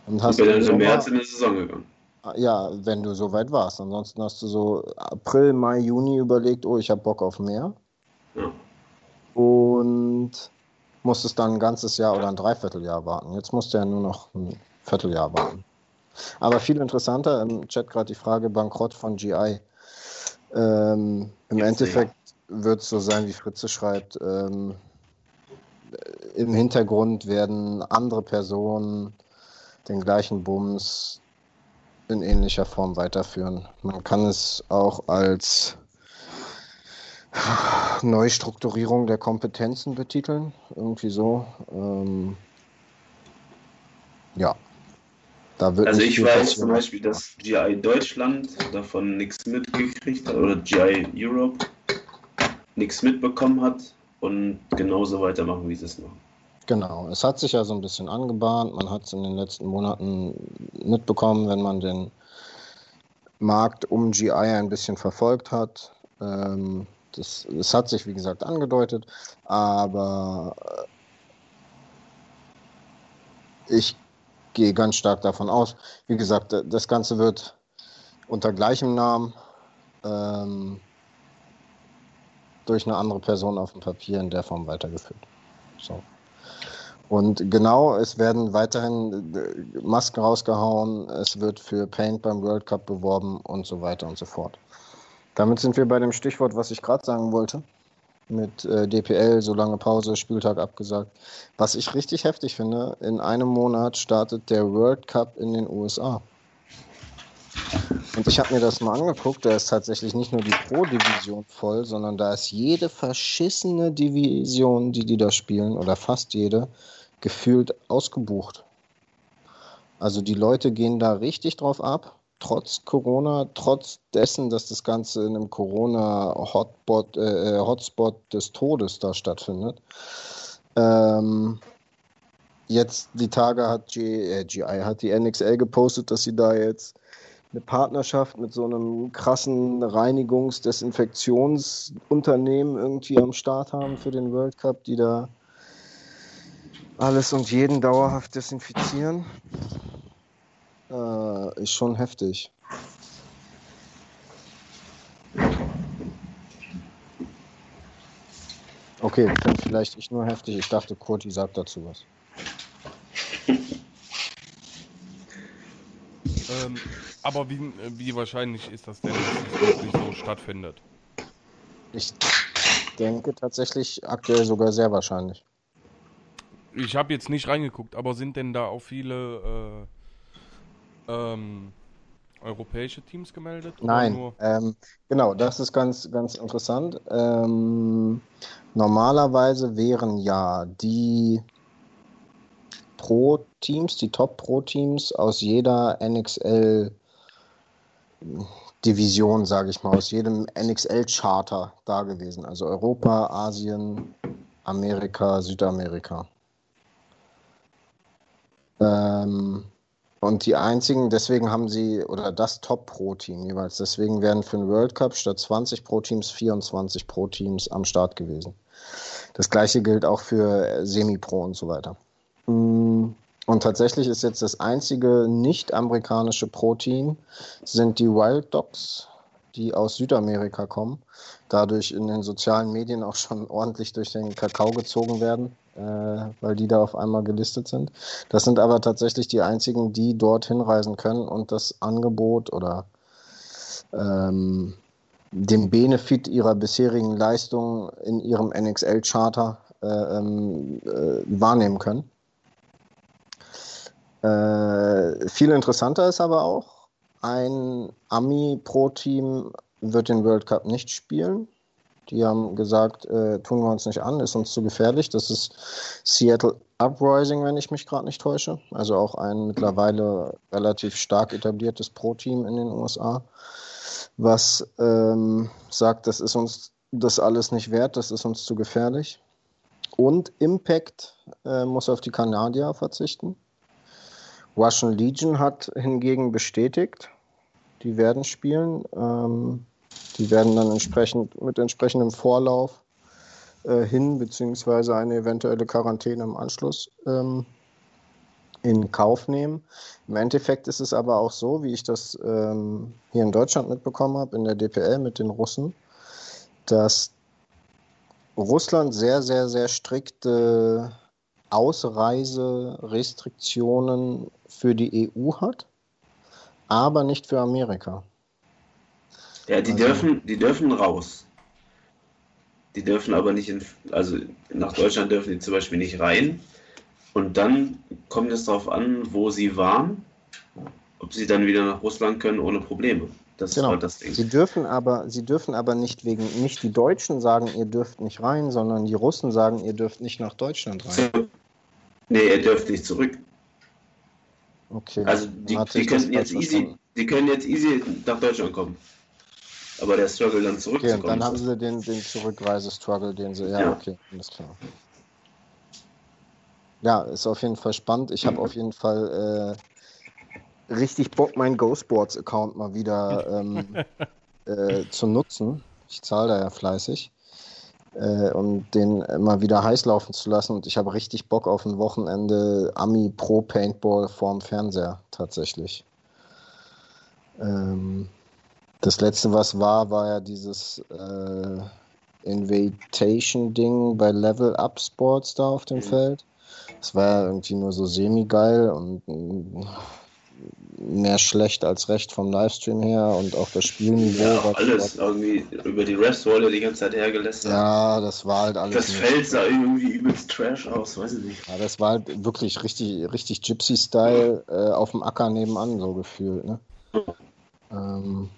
und hast. Und bin dann im März in die Saison gegangen. Ah, ja, wenn du so weit warst. Ansonsten hast du so April, Mai, Juni überlegt, oh, ich habe Bock auf mehr. Ja und musstest dann ein ganzes Jahr oder ein Dreivierteljahr warten. Jetzt musst du ja nur noch ein Vierteljahr warten. Aber viel interessanter, im Chat gerade die Frage Bankrott von GI. Ähm, Im Jetzt Endeffekt wird es so sein, wie Fritze schreibt. Ähm, Im Hintergrund werden andere Personen den gleichen Bums in ähnlicher Form weiterführen. Man kann es auch als Neustrukturierung der Kompetenzen betiteln. Irgendwie so. Ähm, ja. Da wird also ich weiß zum Beispiel, dass GI Deutschland davon nichts mitgekriegt hat oder GI Europe nichts mitbekommen hat und genauso weitermachen, wie sie es machen. Genau, es hat sich ja so ein bisschen angebahnt. Man hat es in den letzten Monaten mitbekommen, wenn man den Markt um GI ein bisschen verfolgt hat. Ähm, das, das hat sich, wie gesagt, angedeutet, aber äh, ich gehe ganz stark davon aus. Wie gesagt, das Ganze wird unter gleichem Namen ähm, durch eine andere Person auf dem Papier in der Form weitergeführt. So. Und genau, es werden weiterhin äh, Masken rausgehauen, es wird für Paint beim World Cup beworben und so weiter und so fort. Damit sind wir bei dem Stichwort, was ich gerade sagen wollte. Mit äh, DPL, so lange Pause, Spieltag abgesagt. Was ich richtig heftig finde, in einem Monat startet der World Cup in den USA. Und ich habe mir das mal angeguckt, da ist tatsächlich nicht nur die Pro-Division voll, sondern da ist jede verschissene Division, die die da spielen, oder fast jede, gefühlt ausgebucht. Also die Leute gehen da richtig drauf ab trotz Corona, trotz dessen, dass das Ganze in einem Corona-Hotspot äh, äh, Hotspot des Todes da stattfindet. Ähm, jetzt die Tage hat G, äh, GI, hat die NXL gepostet, dass sie da jetzt eine Partnerschaft mit so einem krassen Reinigungs-, Desinfektionsunternehmen irgendwie am Start haben für den World Cup, die da alles und jeden dauerhaft desinfizieren äh, ist schon heftig. Okay, vielleicht ich nur heftig. Ich dachte, Kurti sagt dazu was. ähm, aber wie, wie wahrscheinlich ist das denn, dass es wirklich so stattfindet? Ich denke tatsächlich aktuell sogar sehr wahrscheinlich. Ich habe jetzt nicht reingeguckt, aber sind denn da auch viele äh, ähm, europäische Teams gemeldet? Nein, ähm, genau, das ist ganz, ganz interessant. Ähm, normalerweise wären ja die Pro-Teams, die Top-Pro-Teams aus jeder NXL Division, sage ich mal, aus jedem NXL-Charter da gewesen. Also Europa, Asien, Amerika, Südamerika. Ähm, und die einzigen, deswegen haben sie, oder das Top-Pro-Team jeweils, deswegen wären für den World Cup statt 20 Pro-Teams 24 Pro-Teams am Start gewesen. Das gleiche gilt auch für Semi-Pro und so weiter. Mm, und tatsächlich ist jetzt das einzige nicht-amerikanische Pro-Team sind die Wild Dogs, die aus Südamerika kommen, dadurch in den sozialen Medien auch schon ordentlich durch den Kakao gezogen werden, äh, weil die da auf einmal gelistet sind. Das sind aber tatsächlich die einzigen, die dort hinreisen können und das Angebot oder ähm, den Benefit ihrer bisherigen Leistung in ihrem NXL-Charter äh, ähm, äh, wahrnehmen können. Äh, viel interessanter ist aber auch, ein Ami-Pro-Team wird den World Cup nicht spielen. Die haben gesagt, äh, tun wir uns nicht an, ist uns zu gefährlich. Das ist Seattle Uprising, wenn ich mich gerade nicht täusche. Also auch ein mittlerweile relativ stark etabliertes Pro-Team in den USA, was ähm, sagt, das ist uns das alles nicht wert, das ist uns zu gefährlich. Und Impact äh, muss auf die Kanadier verzichten. Russian Legion hat hingegen bestätigt, die werden spielen. Ähm, die werden dann entsprechend mit entsprechendem Vorlauf äh, hin, beziehungsweise eine eventuelle Quarantäne im Anschluss ähm, in Kauf nehmen. Im Endeffekt ist es aber auch so, wie ich das ähm, hier in Deutschland mitbekommen habe, in der DPL mit den Russen, dass Russland sehr, sehr, sehr strikte Ausreiserestriktionen für die EU hat, aber nicht für Amerika. Ja, die, also, dürfen, die dürfen raus. Die dürfen aber nicht in, also nach Deutschland dürfen die zum Beispiel nicht rein. Und dann kommt es darauf an, wo sie waren, ob sie dann wieder nach Russland können ohne Probleme. Das genau. ist halt das Ding. Sie dürfen aber, sie dürfen aber nicht wegen, nicht die Deutschen sagen, ihr dürft nicht rein, sondern die Russen sagen, ihr dürft nicht nach Deutschland rein. Nee, er dürft nicht zurück. Okay. Also die, die können jetzt easy, die können jetzt easy nach Deutschland kommen. Aber der Struggle dann zurückzukommen. Okay, dann haben sie den, den Zurückreise-Struggle, den sie. Ja, ja, okay, alles klar. Ja, ist auf jeden Fall spannend. Ich habe auf jeden Fall äh, richtig Bock, meinen GoSports-Account mal wieder ähm, äh, zu nutzen. Ich zahle da ja fleißig äh, und den immer wieder heiß laufen zu lassen. Und ich habe richtig Bock auf ein Wochenende Ami Pro Paintball vorm Fernseher tatsächlich. Ähm, das letzte, was war, war ja dieses äh, Invitation-Ding bei Level Up Sports da auf dem mhm. Feld. Das war ja irgendwie nur so semi-geil und mehr schlecht als recht vom Livestream her und auch das Spielniveau. Ja, alles irgendwie über die Rest-Rolle die ganze Zeit hergelässt. Ja, das war halt alles. Das Feld sah irgendwie übelst Trash aus, weiß ich nicht. Ja, das war halt wirklich richtig, richtig Gypsy-Style äh, auf dem Acker nebenan, so gefühlt. Ne? Ähm,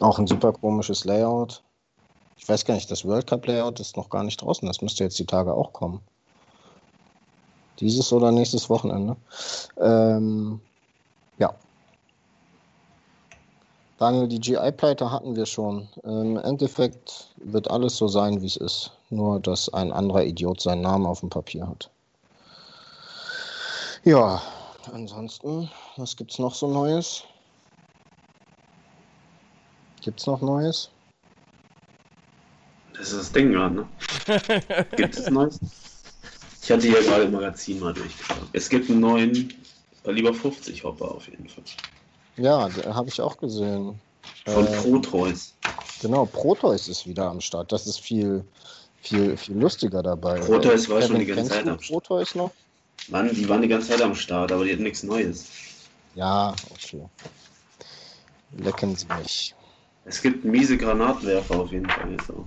auch ein super komisches Layout. Ich weiß gar nicht, das World Cup Layout ist noch gar nicht draußen. Das müsste jetzt die Tage auch kommen. Dieses oder nächstes Wochenende. Ähm, ja. Daniel, die GI-Pleite hatten wir schon. Im Endeffekt wird alles so sein, wie es ist. Nur, dass ein anderer Idiot seinen Namen auf dem Papier hat. Ja, ansonsten, was gibt's noch so Neues? Gibt's noch Neues? Das ist das Ding gerade, ne? Gibt es Neues? Ich hatte hier gerade im Magazin mal durchgeschaut. Es gibt einen neuen lieber 50 Hopper auf jeden Fall. Ja, habe ich auch gesehen. Von äh, Protoys. Genau, Protoys ist wieder am Start. Das ist viel, viel, viel lustiger dabei. Protoys war schon die ganze Zeit am Start. Protoys noch? Mann, die waren die ganze Zeit am Start, aber die hatten nichts Neues. Ja, okay. Lecken sie mich. Es gibt miese Granatwerfer auf jeden Fall. So.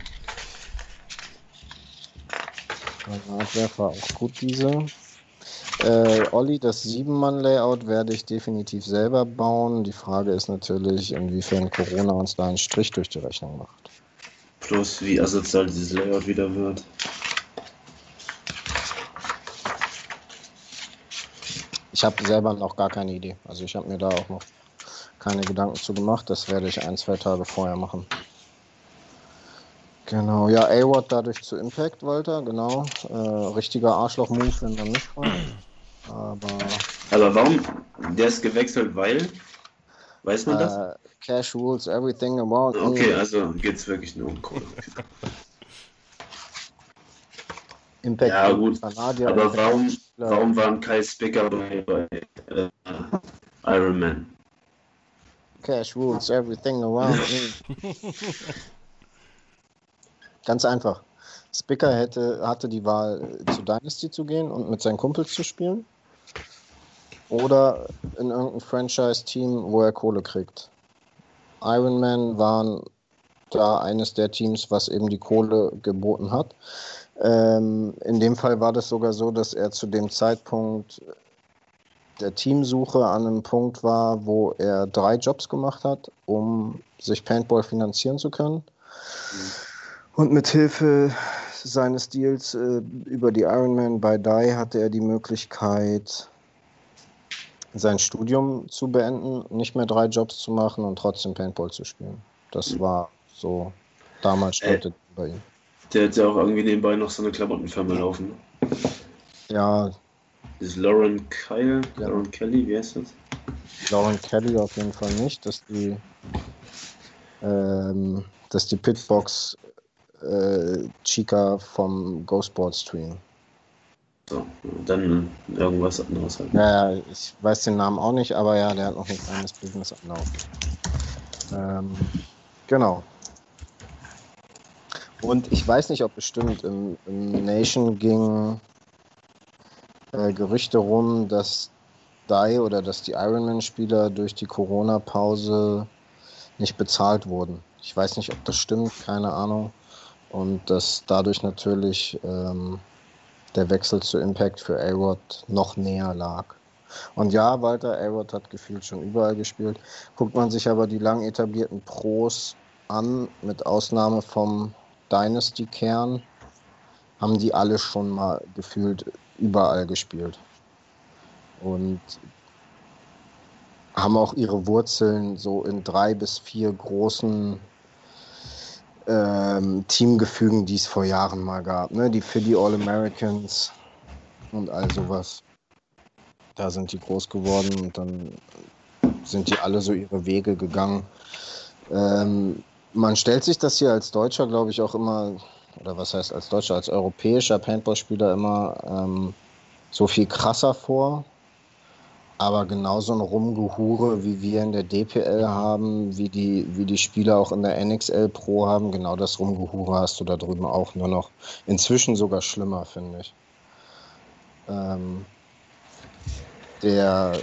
Granatwerfer auch gut, diese. Äh, Olli, das 7-Mann-Layout werde ich definitiv selber bauen. Die Frage ist natürlich, inwiefern Corona uns da einen Strich durch die Rechnung macht. Plus, wie asozial dieses Layout wieder wird. Ich habe selber noch gar keine Idee. Also ich habe mir da auch noch keine Gedanken zu gemacht. Das werde ich ein, zwei Tage vorher machen. Genau, ja, A-Watt dadurch zu Impact, Walter, genau. Äh, richtiger Arschloch-Move, wenn man nicht fragt. Aber. Aber warum? Der ist gewechselt, weil? Weiß man das? Äh, Cash rules everything about. Okay, also geht es wirklich nur um Kohle. Impact Ja, gut. Kanadier Aber warum, warum waren Kai Spicker bei, bei äh, Iron Man? Cash rules everything around me. Ganz einfach. Spicker hätte, hatte die Wahl, zu Dynasty zu gehen und mit seinen Kumpels zu spielen. Oder in irgendein Franchise-Team, wo er Kohle kriegt. Iron Man waren da eines der Teams, was eben die Kohle geboten hat. Ähm, in dem Fall war das sogar so, dass er zu dem Zeitpunkt der Teamsuche an einem Punkt war, wo er drei Jobs gemacht hat, um sich Paintball finanzieren zu können. Und mit Hilfe seines Deals äh, über die Ironman bei Die hatte er die Möglichkeit, sein Studium zu beenden, nicht mehr drei Jobs zu machen und trotzdem Paintball zu spielen. Das war so damals Äh. stand bei ihm. Der hat ja auch irgendwie nebenbei noch so eine Klamottenfirma laufen. Ja, Das ist Lauren Kyle, Ja. Lauren Kelly, wie heißt das? Lauren Kelly auf jeden Fall nicht, dass die, ähm, dass die Pitbox äh, Chica vom GoSport Stream. So, dann irgendwas anderes halt. Ja, ja, ich weiß den Namen auch nicht, aber ja, der hat noch ein kleines Business am Laufen. Ähm, genau. Und ich weiß nicht, ob bestimmt im, im Nation ging äh, Gerüchte rum, dass Die oder dass die Ironman-Spieler durch die Corona-Pause nicht bezahlt wurden. Ich weiß nicht, ob das stimmt, keine Ahnung. Und dass dadurch natürlich ähm, der Wechsel zu Impact für A-Rod noch näher lag. Und ja, Walter A-Rod hat gefühlt schon überall gespielt. Guckt man sich aber die lang etablierten Pros an, mit Ausnahme vom Dynasty-Kern, haben die alle schon mal gefühlt überall gespielt. Und haben auch ihre Wurzeln so in drei bis vier großen ähm, Teamgefügen, die es vor Jahren mal gab. Ne? Die Philly All-Americans und all sowas. Da sind die groß geworden und dann sind die alle so ihre Wege gegangen. Ähm, man stellt sich das hier als Deutscher, glaube ich, auch immer, oder was heißt als Deutscher, als europäischer Paintball-Spieler immer ähm, so viel krasser vor. Aber genauso ein Rumgehure, wie wir in der DPL haben, wie die, wie die Spieler auch in der NXL Pro haben, genau das Rumgehure hast du da drüben auch nur noch. Inzwischen sogar schlimmer, finde ich. Ähm, der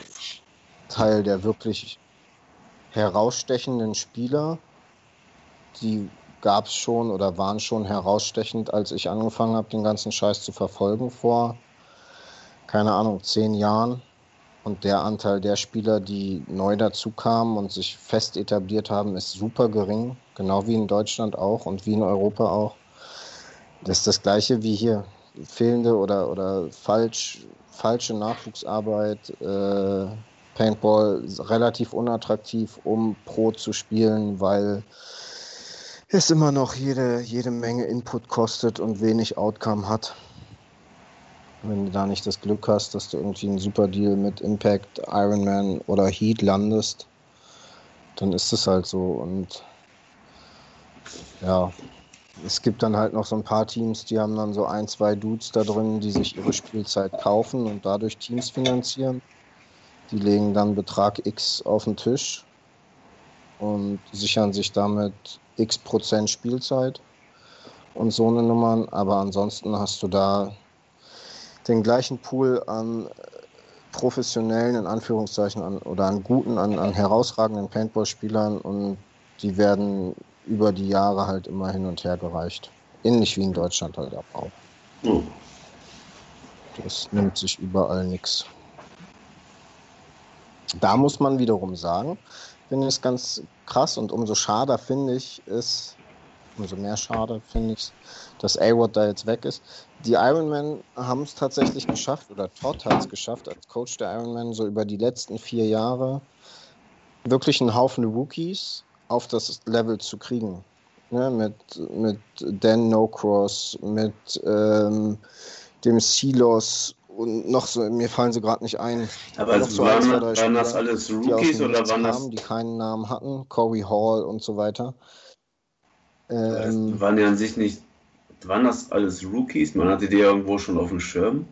Teil der wirklich herausstechenden Spieler, die gab es schon oder waren schon herausstechend, als ich angefangen habe, den ganzen Scheiß zu verfolgen vor, keine Ahnung, zehn Jahren. Und der Anteil der Spieler, die neu dazu kamen und sich fest etabliert haben, ist super gering. Genau wie in Deutschland auch und wie in Europa auch. Das ist das gleiche wie hier. Fehlende oder, oder falsch, falsche Nachwuchsarbeit. Äh, Paintball relativ unattraktiv, um Pro zu spielen, weil es immer noch jede, jede Menge Input kostet und wenig Outcome hat. Wenn du da nicht das Glück hast, dass du irgendwie einen super Deal mit Impact, Ironman oder Heat landest, dann ist es halt so. Und ja, es gibt dann halt noch so ein paar Teams, die haben dann so ein, zwei Dudes da drin, die sich ihre Spielzeit kaufen und dadurch Teams finanzieren. Die legen dann Betrag X auf den Tisch und sichern sich damit X Prozent Spielzeit und so eine Nummern. Aber ansonsten hast du da den gleichen Pool an professionellen, in Anführungszeichen, an, oder an guten, an, an herausragenden Paintball-Spielern und die werden über die Jahre halt immer hin und her gereicht. Ähnlich wie in Deutschland halt auch. Oh. Das nimmt sich überall nichts. Da muss man wiederum sagen, finde ich es ganz krass und umso schade finde ich es, umso mehr schade finde ich es, dass A-Rod da jetzt weg ist. Die Ironman haben es tatsächlich geschafft, oder Todd hat es geschafft, als Coach der Ironman, so über die letzten vier Jahre wirklich einen Haufen Rookies auf das Level zu kriegen. Ne, mit, mit Dan No Cross, mit ähm, dem Silos und noch so, mir fallen sie gerade nicht ein. Aber also so waren, waren Spieler, das alles Rookies oder waren das. die keinen Namen hatten, Corey Hall und so weiter. Ähm, waren ja an sich nicht. Waren das alles Rookies? Man hatte die irgendwo schon auf dem Schirm.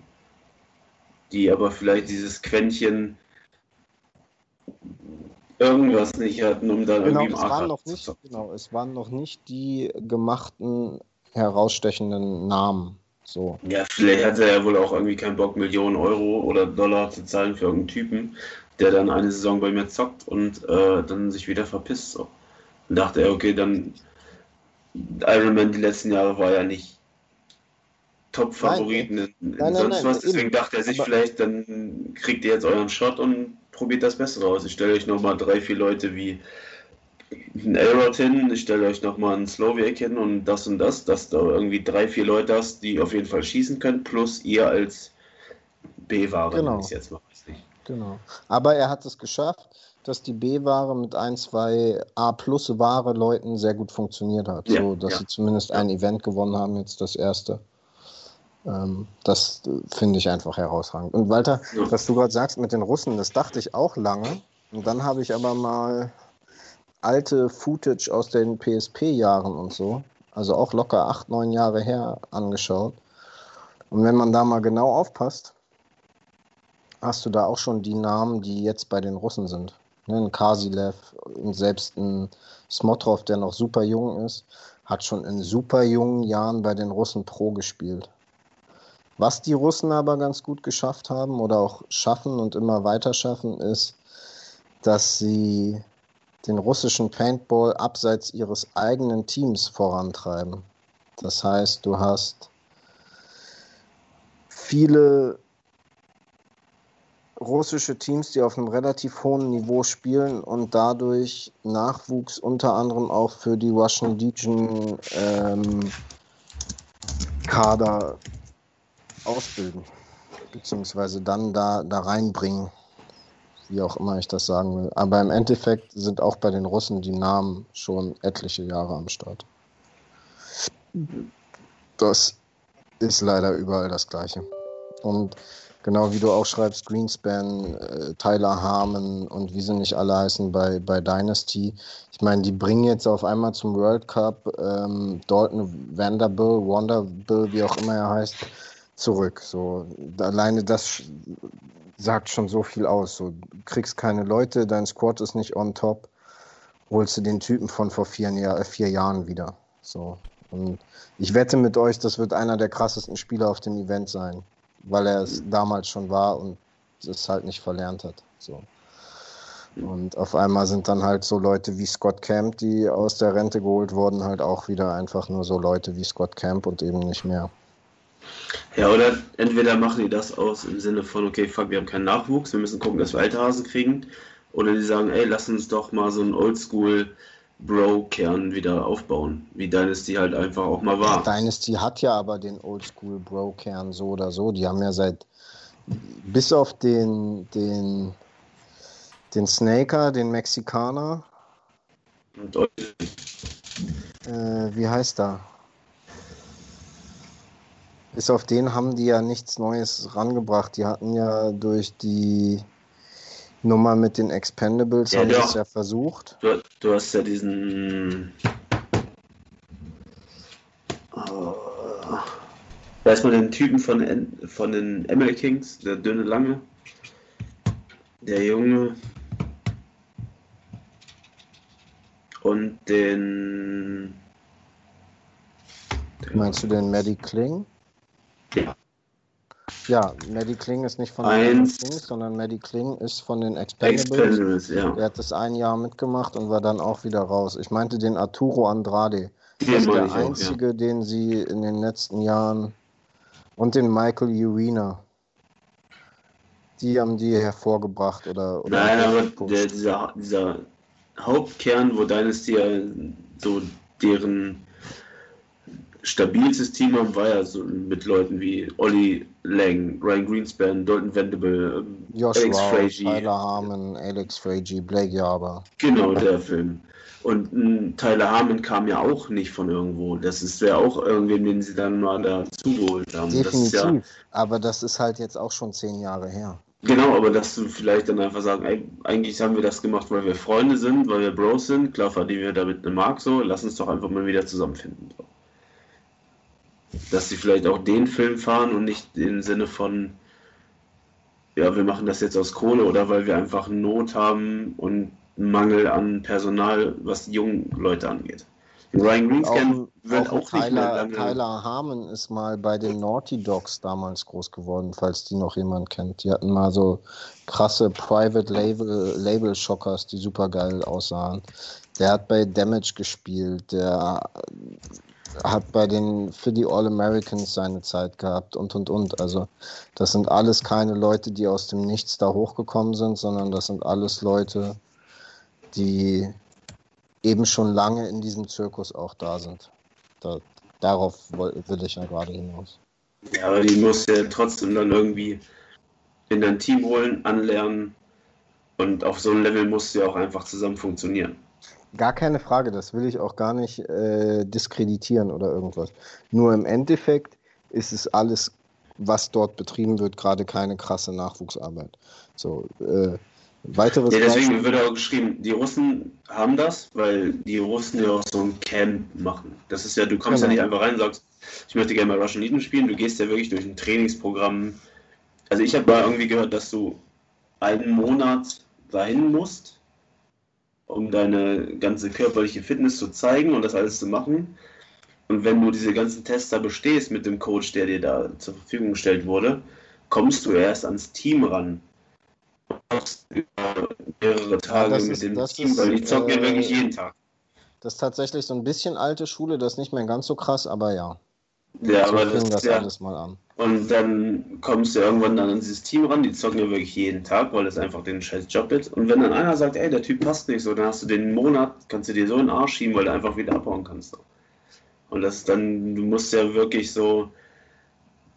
Die aber vielleicht dieses Quäntchen irgendwas nicht hatten, um dann genau, irgendwie es waren noch nicht, Genau, es waren noch nicht die gemachten, herausstechenden Namen. So. Ja, vielleicht hat er ja wohl auch irgendwie keinen Bock, Millionen Euro oder Dollar zu zahlen für irgendeinen Typen, der dann eine Saison bei mir zockt und äh, dann sich wieder verpisst. So. Und dachte er, okay, dann Iron Man die letzten Jahre war ja nicht Top-Favoriten in, in nein, sonst nein, was. Deswegen eben. dachte er sich vielleicht, dann kriegt ihr jetzt euren Shot und probiert das Bessere aus. Ich stelle euch nochmal drei, vier Leute wie ein Elrod hin, ich stelle euch nochmal einen Slowiak hin und das und das, dass da irgendwie drei, vier Leute hast, die auf jeden Fall schießen können, plus ihr als B-Ware, genau. jetzt mal Genau. Aber er hat es geschafft, dass die B-Ware mit ein, zwei A-Plus-Ware Leuten sehr gut funktioniert hat. Ja, so, dass ja. sie zumindest ein Event gewonnen haben, jetzt das erste. Ähm, das finde ich einfach herausragend. Und Walter, ja. was du gerade sagst mit den Russen, das dachte ich auch lange. Und dann habe ich aber mal alte Footage aus den PSP-Jahren und so, also auch locker acht, neun Jahre her, angeschaut. Und wenn man da mal genau aufpasst, hast du da auch schon die Namen, die jetzt bei den Russen sind. Ne, ein Kasilev und selbst ein Smotrov, der noch super jung ist, hat schon in super jungen Jahren bei den Russen Pro gespielt. Was die Russen aber ganz gut geschafft haben oder auch schaffen und immer weiter schaffen, ist, dass sie den russischen Paintball abseits ihres eigenen Teams vorantreiben. Das heißt, du hast viele russische Teams, die auf einem relativ hohen Niveau spielen und dadurch Nachwuchs unter anderem auch für die Russian Legion ähm, Kader ausbilden, beziehungsweise dann da, da reinbringen wie auch immer ich das sagen will. Aber im Endeffekt sind auch bei den Russen die Namen schon etliche Jahre am Start. Das ist leider überall das Gleiche. Und genau wie du auch schreibst, Greenspan, äh, Tyler Harmon und wie sie nicht alle heißen bei, bei Dynasty. Ich meine, die bringen jetzt auf einmal zum World Cup ähm, Dalton Vanderbilt, Wanderbill, wie auch immer er heißt, zurück. So alleine das sagt schon so viel aus. So, du kriegst keine Leute, dein Squad ist nicht on top, holst du den Typen von vor vier, Jahr, vier Jahren wieder. So. Und ich wette mit euch, das wird einer der krassesten Spieler auf dem Event sein, weil er es damals schon war und es halt nicht verlernt hat. So. Und auf einmal sind dann halt so Leute wie Scott Camp, die aus der Rente geholt wurden, halt auch wieder einfach nur so Leute wie Scott Camp und eben nicht mehr. Ja, oder entweder machen die das aus im Sinne von, okay, fuck, wir haben keinen Nachwuchs, wir müssen gucken, dass wir alte Hasen kriegen. Oder die sagen, ey, lass uns doch mal so einen Oldschool Bro-Kern wieder aufbauen, wie Dynasty halt einfach auch mal war. Dynasty hat ja aber den Oldschool Bro-Kern so oder so. Die haben ja seit, bis auf den, den, den Snaker, den Mexikaner. Äh, wie heißt er? Bis auf den haben die ja nichts Neues rangebracht. Die hatten ja durch die Nummer mit den Expendables, ja, haben es ja versucht. Du, du, hast ja diesen. Oh, weiß man den Typen von, von den ML Kings, der dünne Lange? Der Junge. Und den. Meinst du den Maddie Kling? Ja. Ja, Maddie Kling ist nicht von den Kings, sondern Maddie Kling ist von den Expendables. Expendables ja. Der hat das ein Jahr mitgemacht und war dann auch wieder raus. Ich meinte den Arturo Andrade. Das ist der einzige, auch, ja. den sie in den letzten Jahren und den Michael Urena. Die haben die hervorgebracht oder. oder Nein, aber der, dieser, dieser Hauptkern, wo Dynasty so deren stabilstes Team haben, war ja so mit Leuten wie Olli Lang, Ryan Greenspan, Dalton Vendible, ähm, Josh Alex Rao, Frazier. Tyler Harmon, Alex Frazier, Blake Yarber. Genau, der Film. Und m, Tyler Harmon kam ja auch nicht von irgendwo. Das ist ja auch irgendwen, den sie dann mal dazu geholt haben. Definitiv. Das ja, aber das ist halt jetzt auch schon zehn Jahre her. Genau, aber dass du vielleicht dann einfach sagen, eigentlich haben wir das gemacht, weil wir Freunde sind, weil wir Bros sind. Klar verdienen wir damit eine Mark so. Lass uns doch einfach mal wieder zusammenfinden. Dass sie vielleicht auch den Film fahren und nicht im Sinne von, ja, wir machen das jetzt aus Kohle oder weil wir einfach Not haben und Mangel an Personal, was die jungen Leute angeht. Ryan Greenspan wird auch, auch Tyler, nicht mehr Tyler Harmon ist mal bei den Naughty Dogs damals groß geworden, falls die noch jemand kennt. Die hatten mal so krasse Private Label, Label Shockers, die super geil aussahen. Der hat bei Damage gespielt, der hat bei den für die All Americans seine Zeit gehabt und und und. Also das sind alles keine Leute, die aus dem Nichts da hochgekommen sind, sondern das sind alles Leute, die eben schon lange in diesem Zirkus auch da sind. Da, darauf will ich ja gerade hinaus. Ja, aber die muss ja trotzdem dann irgendwie in dein Team holen, anlernen und auf so einem Level muss ja auch einfach zusammen funktionieren. Gar keine Frage, das will ich auch gar nicht äh, diskreditieren oder irgendwas. Nur im Endeffekt ist es alles, was dort betrieben wird, gerade keine krasse Nachwuchsarbeit. So, äh, Weiteres ja, deswegen wird auch geschrieben, die Russen haben das, weil die Russen ja auch so ein Camp machen. Das ist ja, du kommst genau. ja nicht einfach rein und sagst, ich möchte gerne mal Russian Eden spielen, du gehst ja wirklich durch ein Trainingsprogramm. Also ich habe mal irgendwie gehört, dass du einen Monat dahin musst, um deine ganze körperliche Fitness zu zeigen und das alles zu machen. Und wenn du diese ganzen Tester bestehst mit dem Coach, der dir da zur Verfügung gestellt wurde, kommst du erst ans Team ran mehrere Tage ja, mit dem Team, ist, weil die zocken äh, ja wirklich jeden Tag. Das ist tatsächlich so ein bisschen alte Schule, das ist nicht mehr ganz so krass, aber ja. Ja, so aber das, das ja, alles mal an. Und dann kommst du irgendwann dann an dieses Team ran, die zocken ja wirklich jeden Tag, weil das einfach den scheiß Job ist. Und wenn dann einer sagt, ey, der Typ passt nicht so, dann hast du den Monat, kannst du dir so in den Arsch schieben, weil du einfach wieder abhauen kannst. Und das dann, du musst ja wirklich so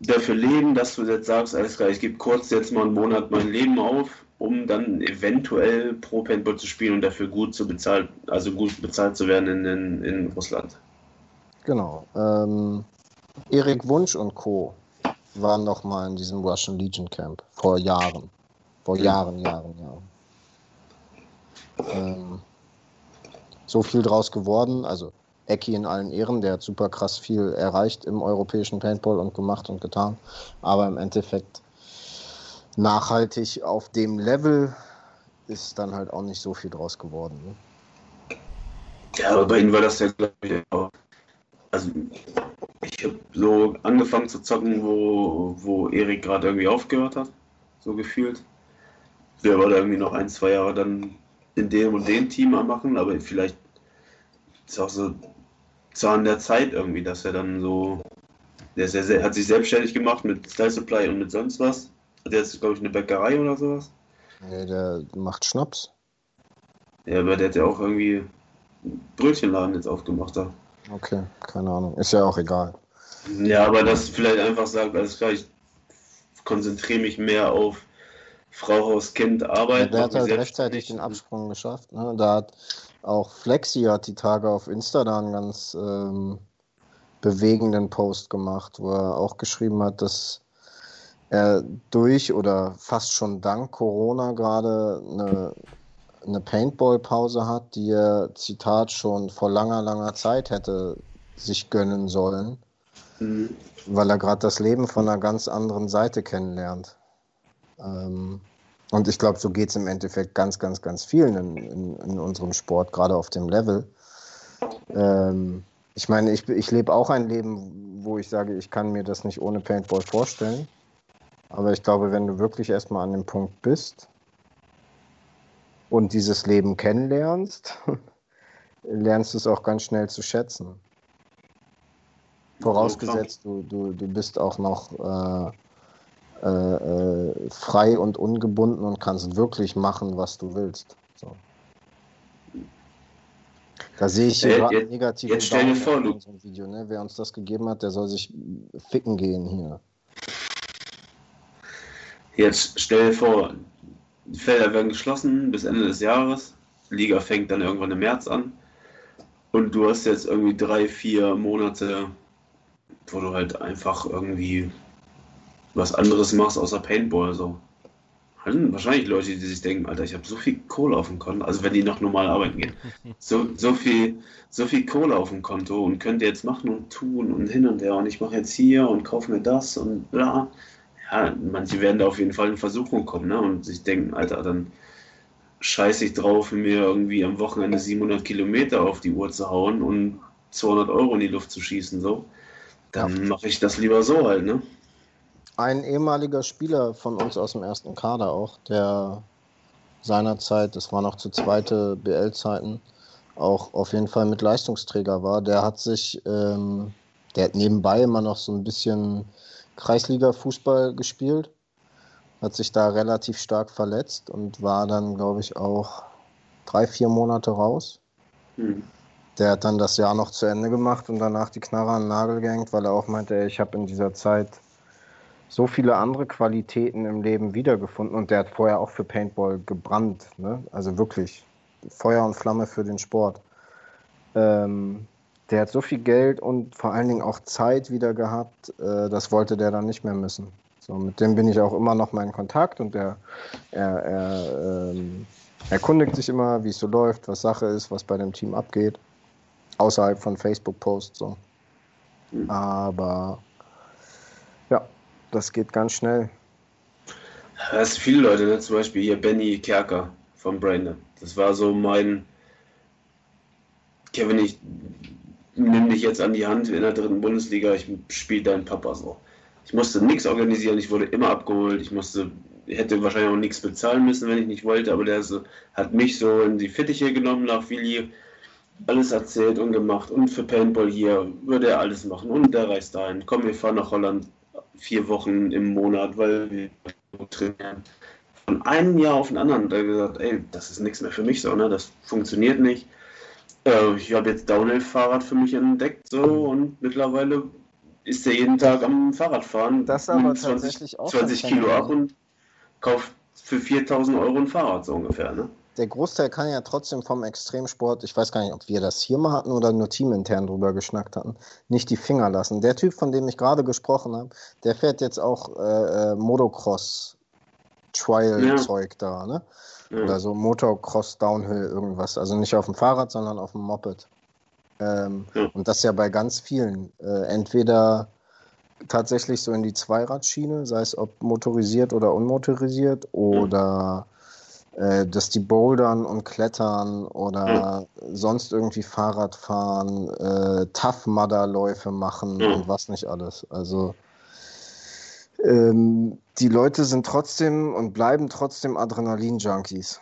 dafür leben, dass du jetzt sagst, alles klar, ich gebe kurz jetzt mal einen Monat mein Leben auf um dann eventuell pro Paintball zu spielen und dafür gut zu bezahlt, also gut bezahlt zu werden in, in, in Russland. Genau. Ähm, Erik Wunsch und Co. waren noch mal in diesem Russian Legion Camp vor Jahren. Vor Jahren, Jahren, Jahren. Ähm, so viel draus geworden. Also Ecki in allen Ehren, der hat super krass viel erreicht im europäischen Paintball und gemacht und getan. Aber im Endeffekt nachhaltig auf dem Level ist dann halt auch nicht so viel draus geworden. Ne? Ja, aber bei ihnen war das ja, glaube ich, auch. Also, ich habe so angefangen zu zocken, wo, wo Erik gerade irgendwie aufgehört hat, so gefühlt. Der war da irgendwie noch ein, zwei Jahre dann in dem und dem Team am machen, aber vielleicht ist auch so an der Zeit irgendwie, dass er dann so, der sehr, hat sich selbstständig gemacht mit Style Supply und mit sonst was der ist, glaube ich, eine Bäckerei oder sowas. Nee, der macht Schnaps. Ja, aber der hat ja auch irgendwie einen Brötchenladen jetzt aufgemacht da. Okay, keine Ahnung. Ist ja auch egal. Ja, aber das vielleicht einfach sagt, alles klar, ich konzentriere mich mehr auf Frau, Haus, Kind, Arbeit. Ja, der hat halt rechtzeitig den Absprung geschafft. Ne? Da hat auch Flexi hat die Tage auf Insta da einen ganz ähm, bewegenden Post gemacht, wo er auch geschrieben hat, dass er durch oder fast schon dank Corona gerade eine, eine Paintball-Pause hat, die er, Zitat, schon vor langer, langer Zeit hätte sich gönnen sollen, mhm. weil er gerade das Leben von einer ganz anderen Seite kennenlernt. Ähm, und ich glaube, so geht es im Endeffekt ganz, ganz, ganz vielen in, in, in unserem Sport, gerade auf dem Level. Ähm, ich meine, ich, ich lebe auch ein Leben, wo ich sage, ich kann mir das nicht ohne Paintball vorstellen. Aber ich glaube, wenn du wirklich erstmal an dem Punkt bist und dieses Leben kennenlernst, lernst du es auch ganz schnell zu schätzen. Vorausgesetzt, du, du, du bist auch noch äh, äh, frei und ungebunden und kannst wirklich machen, was du willst. So. Da sehe ich hier Jetzt- gerade negativen jetzt stell dir vor, du- unserem Video, ne? Wer uns das gegeben hat, der soll sich ficken gehen hier. Jetzt stell dir vor, die Felder werden geschlossen bis Ende des Jahres. Die Liga fängt dann irgendwann im März an. Und du hast jetzt irgendwie drei, vier Monate, wo du halt einfach irgendwie was anderes machst außer Paintball. So. Dann wahrscheinlich Leute, die sich denken, Alter, ich habe so viel Kohle auf dem Konto, also wenn die noch normal arbeiten gehen, so, so, viel, so viel Kohle auf dem Konto und könnt ihr jetzt machen und tun und hin und her und ich mache jetzt hier und kaufe mir das und bla. Ja, manche werden da auf jeden Fall in Versuchung kommen ne? und sich denken, Alter, dann scheiße ich drauf, mir irgendwie am Wochenende 700 Kilometer auf die Uhr zu hauen und 200 Euro in die Luft zu schießen, so. Dann mache ich das lieber so halt, ne? Ein ehemaliger Spieler von uns aus dem ersten Kader auch, der seinerzeit, das war noch zu zweite BL-Zeiten, auch auf jeden Fall mit Leistungsträger war, der hat sich, ähm, der hat nebenbei immer noch so ein bisschen Kreisliga-Fußball gespielt, hat sich da relativ stark verletzt und war dann, glaube ich, auch drei, vier Monate raus. Hm. Der hat dann das Jahr noch zu Ende gemacht und danach die Knarre an den Nagel gehängt, weil er auch meinte, ey, ich habe in dieser Zeit so viele andere Qualitäten im Leben wiedergefunden und der hat vorher auch für Paintball gebrannt, ne? Also wirklich Feuer und Flamme für den Sport. Ähm, der hat so viel Geld und vor allen Dingen auch Zeit wieder gehabt, äh, das wollte der dann nicht mehr müssen. So, mit dem bin ich auch immer noch mal in Kontakt und der er, er ähm, erkundigt sich immer, wie es so läuft, was Sache ist, was bei dem Team abgeht. Außerhalb von Facebook-Posts so. Mhm. Aber ja, das geht ganz schnell. Das sind viele Leute, ne? zum Beispiel hier Benny Kerker von Brandon. Das war so mein Kevin, ich nimm dich jetzt an die Hand in der dritten Bundesliga, ich spiele deinen Papa so. Ich musste nichts organisieren, ich wurde immer abgeholt, ich musste, hätte wahrscheinlich auch nichts bezahlen müssen, wenn ich nicht wollte, aber der so, hat mich so in die Fittiche genommen nach Willi, alles erzählt und gemacht und für Paintball hier würde er alles machen und der reist dahin. Komm, wir fahren nach Holland vier Wochen im Monat, weil wir trainieren. Von einem Jahr auf den anderen hat er gesagt, ey, das ist nichts mehr für mich so, ne? Das funktioniert nicht. Äh, ich habe jetzt Downhill-Fahrrad für mich entdeckt so und mittlerweile ist er jeden Tag am Fahrradfahren. Das aber nimmt tatsächlich auch 20 ein Kilo ab und kauft für 4000 Euro ein Fahrrad so ungefähr, ne? Der Großteil kann ja trotzdem vom Extremsport, ich weiß gar nicht, ob wir das hier mal hatten oder nur teamintern drüber geschnackt hatten, nicht die Finger lassen. Der Typ, von dem ich gerade gesprochen habe, der fährt jetzt auch äh, äh, Motocross-Trial-Zeug da, ne? Ja. Oder so Motocross Downhill irgendwas. Also nicht auf dem Fahrrad, sondern auf dem Moped. Ähm, Ja. Und das ja bei ganz vielen. Äh, entweder tatsächlich so in die Zweiradschiene, sei es ob motorisiert oder unmotorisiert, oder äh, dass die bouldern und klettern oder sonst irgendwie Fahrrad fahren, äh, Tough Mudder Läufe machen Ja. und was nicht alles. Also ähm, die Leute sind trotzdem und bleiben trotzdem Adrenalin-Junkies.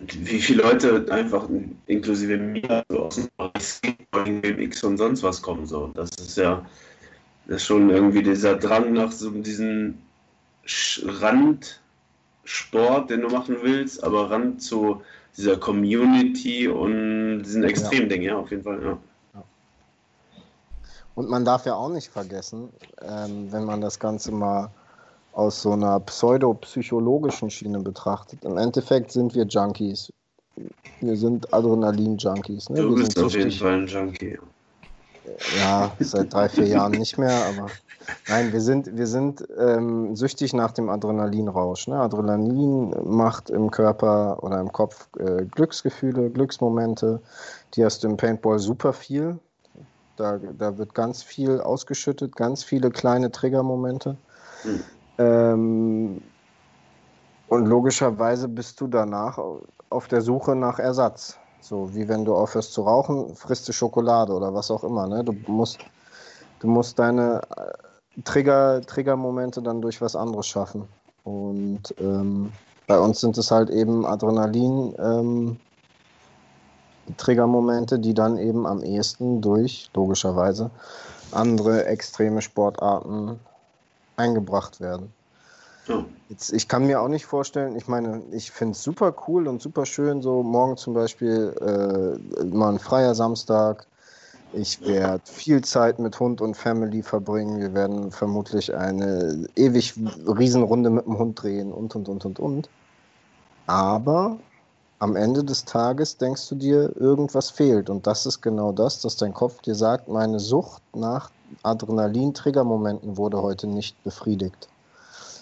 Wie viele Leute einfach inklusive mir so aus dem BMX und sonst was kommen so. Das ist ja das ist schon irgendwie dieser Drang nach so diesem Randsport, den du machen willst, aber Rand zu dieser Community und diesen Extremding, ja, auf jeden Fall, ja. Und man darf ja auch nicht vergessen, ähm, wenn man das Ganze mal aus so einer pseudopsychologischen Schiene betrachtet. Im Endeffekt sind wir Junkies. Wir sind Adrenalin-Junkies. Ne? Du Wir bist auf jeden. Fall ein Junkie. Ja, seit drei, vier Jahren nicht mehr, aber nein, wir sind, wir sind ähm, süchtig nach dem Adrenalinrausch. Ne? Adrenalin macht im Körper oder im Kopf äh, Glücksgefühle, Glücksmomente. Die hast du im Paintball super viel. Da, da wird ganz viel ausgeschüttet, ganz viele kleine Triggermomente. Mhm. Ähm, und logischerweise bist du danach auf der Suche nach Ersatz. So wie wenn du aufhörst zu rauchen, frisst du Schokolade oder was auch immer. Ne? Du musst, du musst deine äh, Trigger, Triggermomente dann durch was anderes schaffen. Und ähm, bei uns sind es halt eben Adrenalin, ähm, Triggermomente, die dann eben am ehesten durch, logischerweise, andere extreme Sportarten eingebracht werden. Ja. Jetzt, ich kann mir auch nicht vorstellen, ich meine, ich finde es super cool und super schön, so morgen zum Beispiel äh, mal ein freier Samstag. Ich werde viel Zeit mit Hund und Family verbringen. Wir werden vermutlich eine ewig Riesenrunde mit dem Hund drehen und und und und und. Aber am Ende des Tages denkst du dir, irgendwas fehlt. Und das ist genau das, dass dein Kopf dir sagt, meine Sucht nach Adrenalin-Triggermomenten wurde heute nicht befriedigt.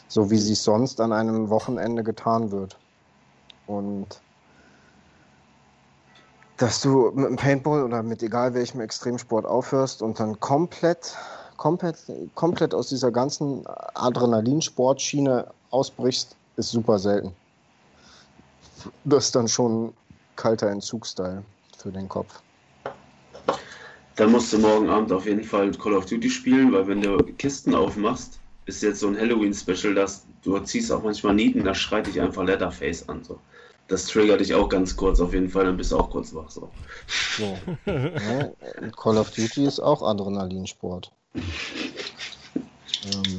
So wie sie es sonst an einem Wochenende getan wird. Und dass du mit dem Paintball oder mit egal welchem Extremsport aufhörst und dann komplett, komplett, komplett aus dieser ganzen Adrenalinsportschiene ausbrichst, ist super selten. Das ist dann schon kalter Entzugsteil für den Kopf. Dann musst du morgen Abend auf jeden Fall Call of Duty spielen, weil wenn du Kisten aufmachst, ist jetzt so ein Halloween-Special, dass du ziehst auch manchmal Nieten, da schreit dich einfach Leatherface an. So. Das triggert dich auch ganz kurz auf jeden Fall, dann bist du auch kurz wach. So. so. Ja, Call of Duty ist auch Adrenalinsport. ähm,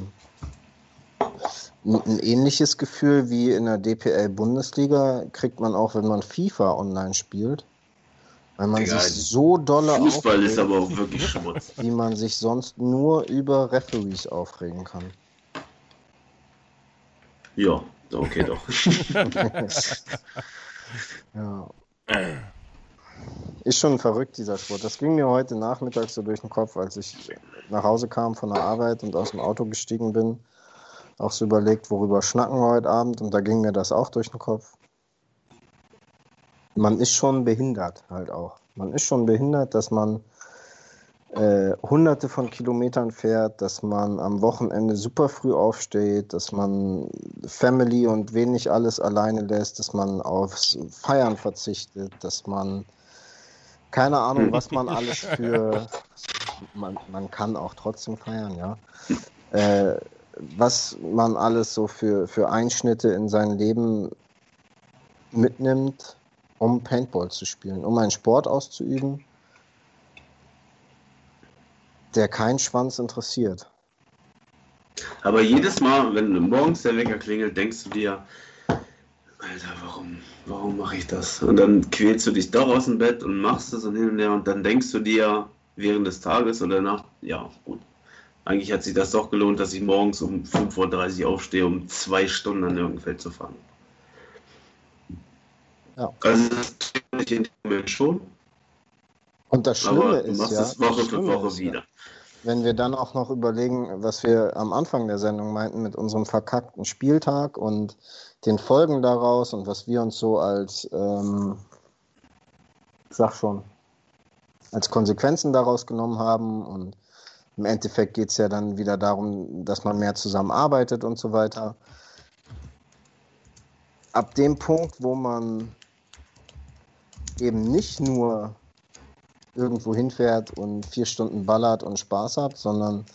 ein ähnliches Gefühl wie in der DPL-Bundesliga kriegt man auch, wenn man FIFA online spielt. Weil man Egal. sich so dolle Fußball aufregt, ist aber auch wirklich Schmutz. Wie man sich sonst nur über Referees aufregen kann. Ja, okay doch. ja. Ist schon verrückt, dieser Sport. Das ging mir heute Nachmittag so durch den Kopf, als ich nach Hause kam von der Arbeit und aus dem Auto gestiegen bin auch so überlegt, worüber schnacken wir heute Abend und da ging mir das auch durch den Kopf. Man ist schon behindert halt auch. Man ist schon behindert, dass man äh, hunderte von Kilometern fährt, dass man am Wochenende super früh aufsteht, dass man Family und wenig alles alleine lässt, dass man aufs Feiern verzichtet, dass man keine Ahnung, was man alles für man, man kann auch trotzdem feiern, ja. Äh, was man alles so für, für Einschnitte in sein Leben mitnimmt, um Paintball zu spielen, um einen Sport auszuüben, der keinen Schwanz interessiert. Aber jedes Mal, wenn morgens der Wecker klingelt, denkst du dir, Alter, warum, warum mache ich das? Und dann quälst du dich doch aus dem Bett und machst es und hin und her und dann denkst du dir während des Tages oder Nacht, ja, gut, eigentlich hat sich das doch gelohnt, dass ich morgens um 5.30 Uhr aufstehe, um zwei Stunden an Nirgendfeld zu fahren. Ja. Also das ich in dem Moment schon. Und das Schlimme Aber du ist machst ja, es Woche für Woche wieder. Ja, wenn wir dann auch noch überlegen, was wir am Anfang der Sendung meinten mit unserem verkackten Spieltag und den Folgen daraus und was wir uns so als, ähm, sag schon, als Konsequenzen daraus genommen haben und im Endeffekt geht es ja dann wieder darum, dass man mehr zusammenarbeitet und so weiter. Ab dem Punkt, wo man eben nicht nur irgendwo hinfährt und vier Stunden ballert und Spaß hat, sondern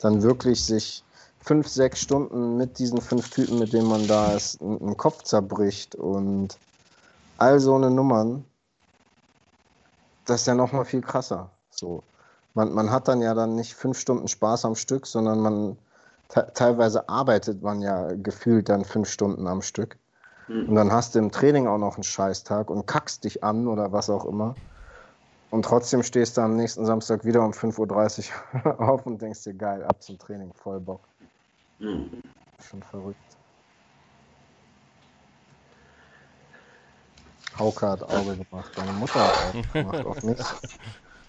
dann wirklich sich fünf, sechs Stunden mit diesen fünf Typen, mit denen man da ist, einen Kopf zerbricht und all so eine Nummern, das ist ja nochmal viel krasser. So man, man hat dann ja dann nicht fünf Stunden Spaß am Stück, sondern man teilweise arbeitet man ja gefühlt dann fünf Stunden am Stück. Mhm. Und dann hast du im Training auch noch einen Scheißtag und kackst dich an oder was auch immer. Und trotzdem stehst du am nächsten Samstag wieder um 5.30 Uhr auf und denkst dir, geil, ab zum Training, voll Bock. Mhm. Schon verrückt. Hauke hat Auge gemacht, deine Mutter hat Auge gemacht auf mich.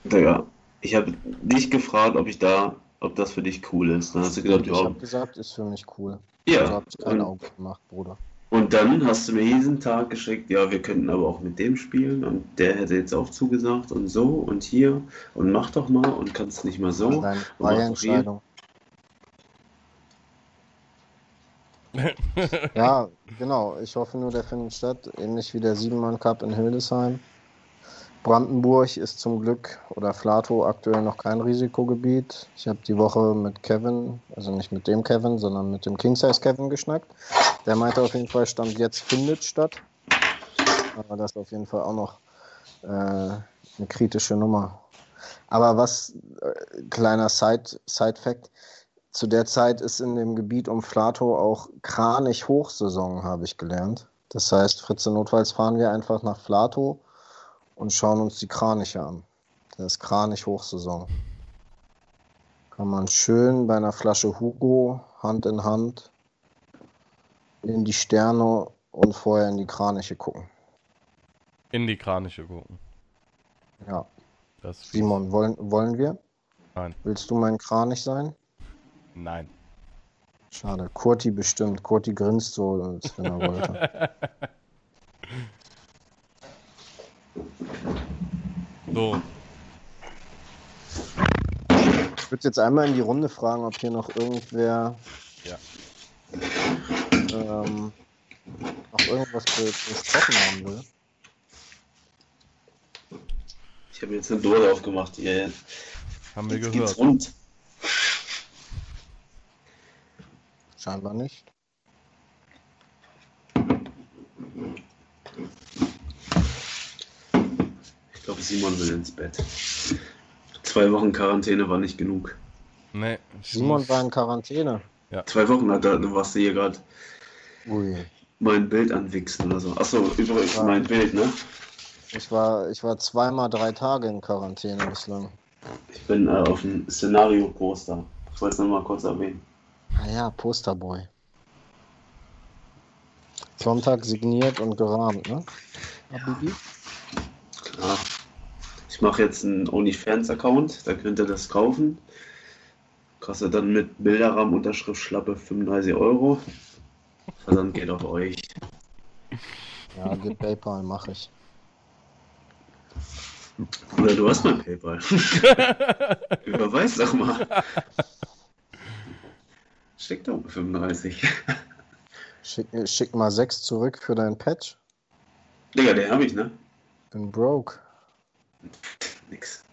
Digga, ich habe dich gefragt, ob ich da, ob das für dich cool ist. Dann hast du gesagt, ich habe gesagt, ist für mich cool. Ja. Also habe ich kein Auge gemacht, Bruder. Und dann hast du mir diesen Tag geschickt, ja, wir könnten aber auch mit dem spielen und der hätte jetzt auch zugesagt und so und hier und mach doch mal und kannst nicht mal so. Deine freie Entscheidung. ja, genau. Ich hoffe nur, der findet statt, ähnlich wie der Siebenmann Cup in Hildesheim. Brandenburg ist zum Glück oder Flato aktuell noch kein Risikogebiet. Ich habe die Woche mit Kevin, also nicht mit dem Kevin, sondern mit dem King-Size Kevin geschnackt. Der meinte auf jeden Fall, Stand jetzt findet statt. Aber das ist auf jeden Fall auch noch äh, eine kritische Nummer. Aber was, äh, kleiner Side-Fact, Side zu der Zeit ist in dem Gebiet um Flato auch Kranich Hochsaison, habe ich gelernt. Das heißt, Fritze notfalls fahren wir einfach nach Flato und schauen uns die Kraniche an. Das ist Kranich Hochsaison. Kann man schön bei einer Flasche Hugo Hand in Hand in die Sterne und vorher in die Kraniche gucken. In die Kraniche gucken. Ja. Das Simon, wollen, wollen wir? Nein. Willst du mein Kranich sein? Nein. Schade. Kurti bestimmt. Kurti grinst so, als wenn er wollte. So, Ich würde jetzt einmal in die Runde fragen, ob hier noch irgendwer Ja. ähm, noch irgendwas be- besprochen haben will. Ich habe jetzt eine Dose aufgemacht. Hier. haben wir Jetzt geht's gehört. rund. Scheinbar nicht. Glaube, Simon will ins Bett. Zwei Wochen Quarantäne war nicht genug. Nee, Simon war in Quarantäne. Zwei Wochen hat er, du warst hier gerade Ui. mein Bild anwichsen oder so. Achso, übrigens Ja. mein Bild, ne? Ich war, ich war zweimal drei Tage in Quarantäne bislang. Ich bin äh, auf dem Szenario-Poster. Ich wollte es nochmal kurz erwähnen. Ah ja, Posterboy. Sonntag signiert und gerahmt, ne? Habibi? Klar. Ich mache jetzt einen OnlyFans-Account, da könnt ihr das kaufen. Kostet dann mit Bilderrahmen, Unterschrift, Schlappe 35 Euro. Versand geht auf euch. Ja, gib PayPal, mach ich. Oder du hast mein PayPal. Überweis doch mal. Steck doch 35. Schick, schick mal sechs zurück für dein Patch. Digga, den habe ich, ne? Bin broke. Nix.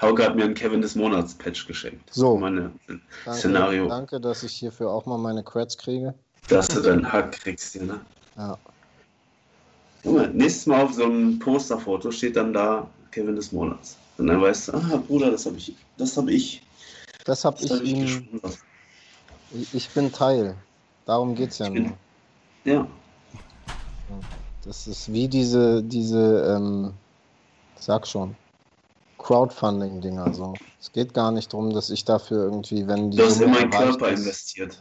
Hauke hat mir einen Kevin des Monats Patch geschenkt. So. Meine, Danke, Szenario. danke, dass ich hierfür auch mal meine Creds kriege. dass du deinen Hack kriegst hier, ne? Ja. Junge, nächstes Mal auf so einem Posterfoto steht dann da Kevin des Monats. Und dann weißt du, ah, Bruder, das habe ich. Das habe ich. Das hab Das ich habe ich ihm. Ich, bin Teil. Darum geht's ja bin- nur. Ja. Das ist wie diese, diese, ähm, sag schon, Crowdfunding-Dinger so. Es geht gar nicht darum, dass ich dafür irgendwie, wenn die Du hast in meinen Körper ist, investiert.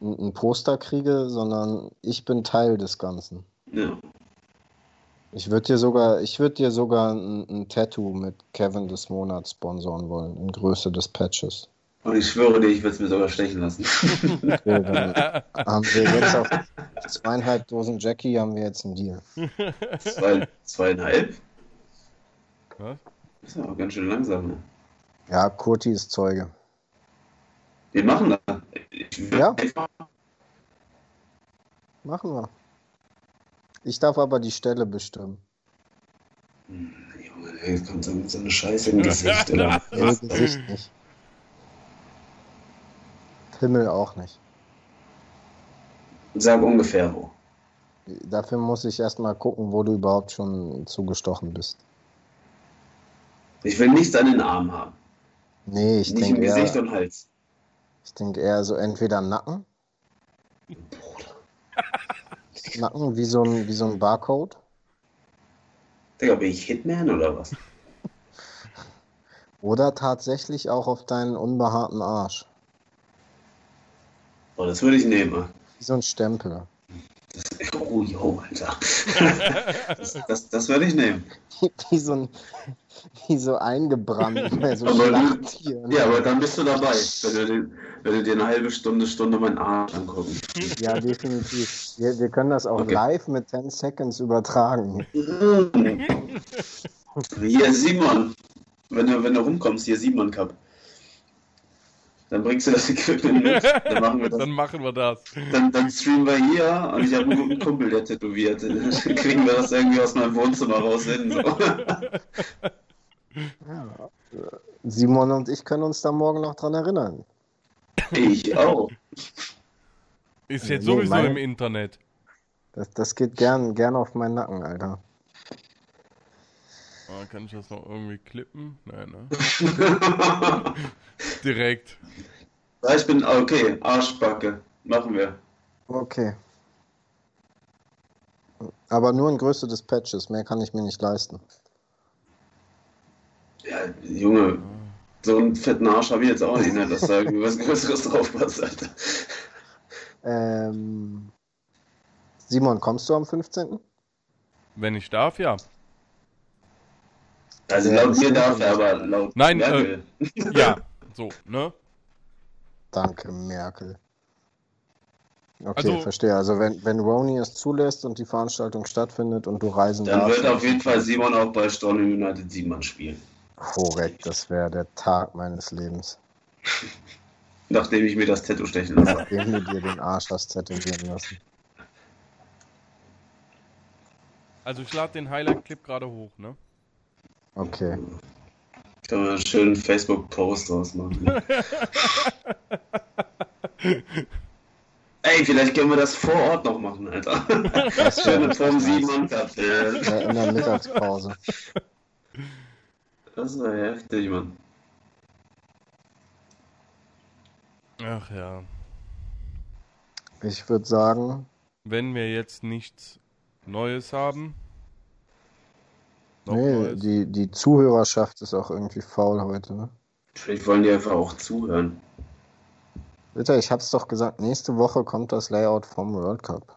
ein, ein Poster kriege, sondern ich bin Teil des Ganzen. Ja. Ich würde dir sogar, ich würde dir sogar ein, ein Tattoo mit Kevin des Monats sponsoren wollen, in Größe des Patches. Und ich schwöre dir, ich würde es mir sogar stechen lassen. Okay, dann haben wir jetzt auf zweieinhalb Dosen Jackie haben wir jetzt einen Deal. Zwei, zweieinhalb? Was? Ist aber ganz schön langsam, ne? Ja, Kurti ist Zeuge. Wir machen das. Ich Ja. Machen wir. Ich darf aber die Stelle bestimmen. Hm, Junge, ey, jetzt kommt so, so eine Scheiße im Gesicht. Oder? Nee, Gesicht nicht. Himmel auch nicht. Sag ungefähr wo. Dafür muss ich erstmal gucken, wo du überhaupt schon zugestochen bist. Ich will nichts an den Arm haben. Nee, ich Nicht im denke Gesicht eher, und Hals. ich denk eher so entweder Nacken, Nacken wie so ein, wie so ein Barcode. Digga, bin ich Hitman oder was? Oder tatsächlich auch auf deinen unbehaarten Arsch. Oh, das würde ich nehmen. Wie so ein Stempel. Das, oh, jo, Alter. Das, das, das würde ich nehmen. Wie so, ein, wie so eingebrannt bei so Aber du- Schlachttieren. Ja, aber dann bist du dabei, wenn du, dir- wenn du dir eine halbe Stunde, Stunde meinen Arsch angucken. Ja, definitiv. Wir, wir können das auch Okay. live mit 10 Seconds übertragen. Hier, Simon. Wenn du, wenn du rumkommst, hier Simon Cup. Dann bringst du das Equipment mit. Dann machen wir das. Dann machen wir das. Dann, dann streamen wir hier und ich habe einen guten Kumpel, der tätowiert. Dann kriegen wir das irgendwie aus meinem Wohnzimmer raus hin. So. Simon und ich können uns da morgen noch dran erinnern. Ich auch. Ist Nee, jetzt sowieso meine- im Internet. Das, das geht gern, gern auf meinen Nacken, Alter. Ah, kann ich das noch irgendwie klippen? Nein, ne? Direkt. Ja, ich bin okay, Arschbacke. Machen wir. Okay. Aber nur in Größe des Patches, mehr kann ich mir nicht leisten. Ja, Junge, so einen fetten Arsch habe ich jetzt auch nicht, ne, dass da irgendwie was Größeres drauf passt, Alter. Ähm, Simon, kommst du am 15.? Wenn ich darf, ja. Also Ja, laut mir stimmt. darf er, aber laut Nein, Merkel. Ja, so, ne? Danke, Merkel. Okay, Also- verstehe. Also wenn, wenn Roni es zulässt und die Veranstaltung stattfindet und du reisen Dann darfst, wird auf jeden Fall Simon auch bei Storm United 7 spielen. korrekt, das wäre der Tag meines Lebens. Nachdem ich mir das Tattoo stechen lasse. Nachdem du dir den Arsch hast tätowieren lassen. Also ich lade den Highlight-Clip gerade hoch, ne? Okay. Kann man einen schönen Facebook-Post draus machen. Ey, vielleicht können wir das vor Ort noch machen, Alter. Das Schöne wäre Form richtig 7 nice. Mannschaft. ey. Äh, in der Mittagspause. Das ist ja heftig, Mann. Ach ja. Ich würde sagen, Wenn wir jetzt nichts Neues haben. Nee, die, die Zuhörerschaft ist auch irgendwie faul heute. Ne? Vielleicht wollen die einfach auch zuhören. Bitte, ich hab's doch gesagt, nächste Woche kommt das Layout vom World Cup.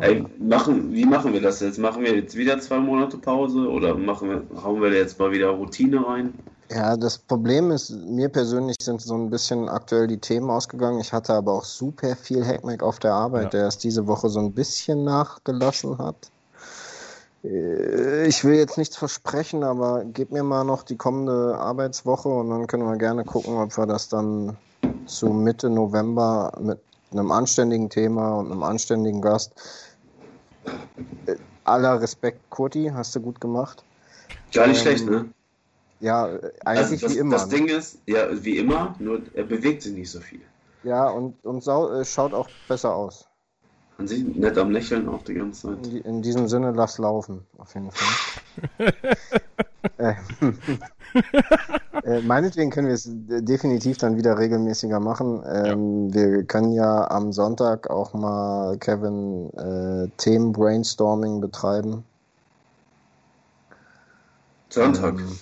Ey, machen, wie machen wir das jetzt? Machen wir jetzt wieder zwei Monate Pause oder machen wir, hauen wir jetzt mal wieder Routine rein? Ja, das Problem ist, mir persönlich sind so ein bisschen aktuell die Themen ausgegangen. Ich hatte aber auch super viel Hackmack auf der Arbeit, Ja. der es diese Woche so ein bisschen nachgelassen hat. Äh, Ich will jetzt nichts versprechen, aber gib mir mal noch die kommende Arbeitswoche und dann können wir gerne gucken, ob wir das dann zu Mitte November mit einem anständigen Thema und einem anständigen Gast. Äh, Aller Respekt, Kurti, hast du gut gemacht. Gar nicht Ähm, schlecht, ne? Ja, äh, Also eigentlich das, wie immer. das ne? Ding ist, ja, wie immer, nur er bewegt sich nicht so viel. Ja, und, und äh, schaut auch besser aus. Man sieht nett am Lächeln auch die ganze In, Zeit. die, in diesem Sinne, lass laufen, auf jeden Fall. äh, äh, meinetwegen können wir es definitiv dann wieder regelmäßiger machen. Ähm, Wir können ja am Sonntag auch mal, Kevin, äh, Themen-Brainstorming betreiben. Sonntag. Ähm,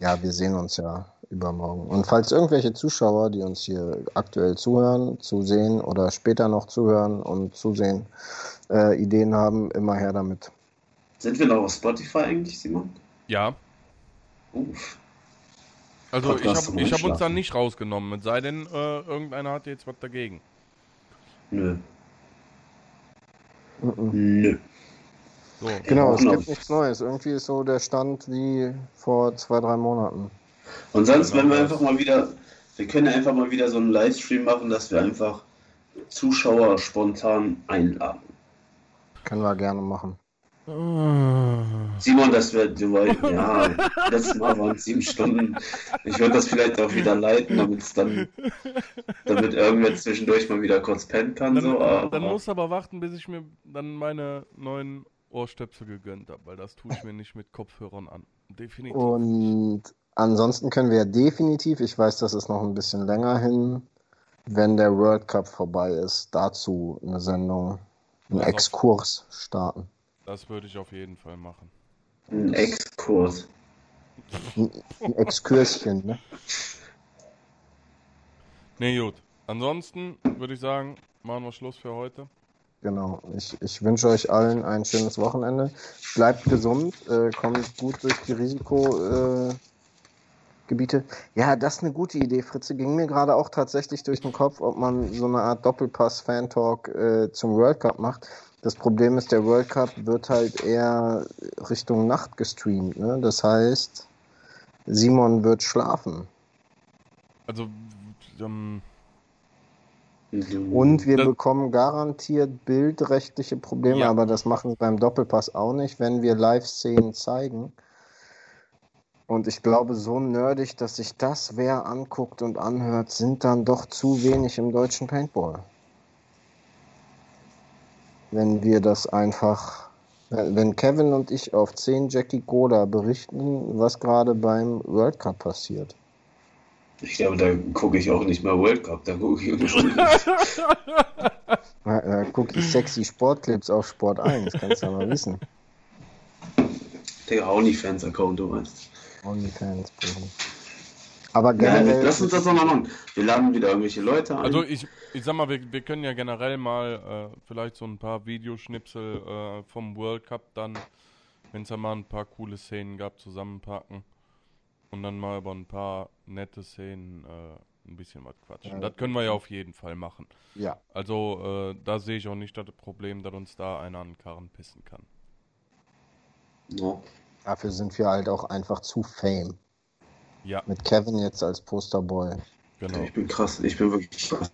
ja, wir sehen uns ja übermorgen. Und falls irgendwelche Zuschauer, die uns hier aktuell zuhören, zusehen oder später noch zuhören und zusehen, äh, Ideen haben, immer her damit. Sind wir noch auf Spotify eigentlich, Simon? Ja. Uff. Also ich Podcast habe ich hab uns dann nicht rausgenommen, es sei denn, äh, irgendeiner hat jetzt was dagegen. Nö. Mhm. Nö. So. Genau, es Genau. gibt nichts Neues. Irgendwie ist so der Stand wie vor zwei, drei Monaten. Und sonst, Genau wenn wir einfach mal wieder, wir können einfach mal wieder so einen Livestream machen, dass wir einfach Zuschauer spontan einladen. Können wir gerne machen. Simon, das wäre, du weißt, ja, letztes Mal waren es sieben Stunden. Ich würde das vielleicht auch wieder leiten, damit es dann, damit irgendwer zwischendurch mal wieder kurz pennen kann. Dann, so, aber, dann muss aber warten, bis ich mir dann meine neuen Ohrstöpsel gegönnt habe, weil das tue ich mir nicht mit Kopfhörern an. Definitiv. Und ansonsten können wir ja definitiv, ich weiß, das ist noch ein bisschen länger hin, wenn der World Cup vorbei ist, dazu eine Sendung, einen Also- Exkurs starten. Das würde ich auf jeden Fall machen. ein Exkurs. Ein Exkurschen, ne? Ne, gut. Ansonsten würde ich sagen, machen wir Schluss für heute. Genau. Ich, ich wünsche euch allen ein schönes Wochenende. Bleibt gesund, äh, kommt gut durch die Risikogebiete. Äh, Gebiete. ja, das ist eine gute Idee, Fritze. Ging mir gerade auch tatsächlich durch den Kopf, ob man so eine Art Doppelpass-Fan-Talk äh, zum World Cup macht. Das Problem ist, der World Cup wird halt eher Richtung Nacht gestreamt. Ne? Das heißt, Simon wird schlafen. Also, ähm, Und wir bekommen garantiert bildrechtliche Probleme, Ja. aber das machen wir beim Doppelpass auch nicht, wenn wir Live-Szenen zeigen. Und ich glaube, so nerdig, dass sich das wer anguckt und anhört, sind dann doch zu wenig im deutschen Paintball. Wenn wir das einfach, wenn Kevin und ich auf 10 Jackie Cola berichten, was gerade beim World Cup passiert. Ich glaube, da gucke ich auch nicht mal World Cup, da gucke ich irgendwie Da, da guck ich sexy Sportclips auf Sport 1, kannst du ja mal wissen. Der OnlyFans-Account, du weißt. OnlyFans, Baby. Aber Ja, generell. lass uns das doch mal machen. Wir laden wieder irgendwelche Leute ein. Also ich, ich sag mal, wir, wir können ja generell mal äh, vielleicht so ein paar Videoschnipsel äh, vom World Cup dann, wenn es da mal ein paar coole Szenen gab, zusammenpacken. Und dann mal über ein paar nette Szenen äh, ein bisschen was quatschen. Ja. Das können wir ja auf jeden Fall machen. Ja, Also äh, da sehe ich auch nicht das Problem, dass uns da einer an den Karren pissen kann. ja. Dafür sind wir halt auch einfach zu fame. Ja, Mit Kevin jetzt als Posterboy. genau. Ich bin krass, ich bin wirklich krass.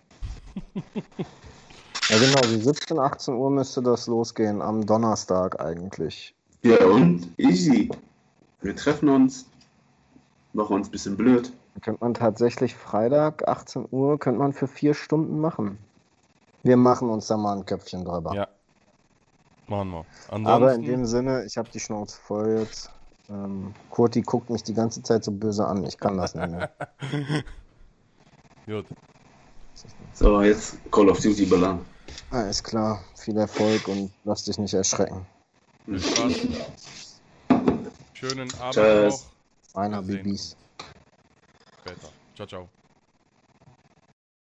Ja, genau, wie 17, 18 Uhr müsste das losgehen am Donnerstag eigentlich. Ja, und? Easy. Wir treffen uns, machen uns ein bisschen blöd. Könnte man tatsächlich Freitag, 18 Uhr, könnte man für vier Stunden machen. Wir machen uns da mal ein Köpfchen drüber. Ja. Machen wir. Aber in Ansonsten, dem Sinne, ich habe die Schnauze voll jetzt. Ähm, Kurti guckt mich die ganze Zeit so böse an. Ich kann das nicht mehr. gut. So, jetzt Call of Duty ballern. Alles klar. Viel Erfolg und lass dich nicht erschrecken. Viel Spaß. Schönen Abend Tschüss. noch. Einer Wir sehen Bibis. Später. Ciao, ciao.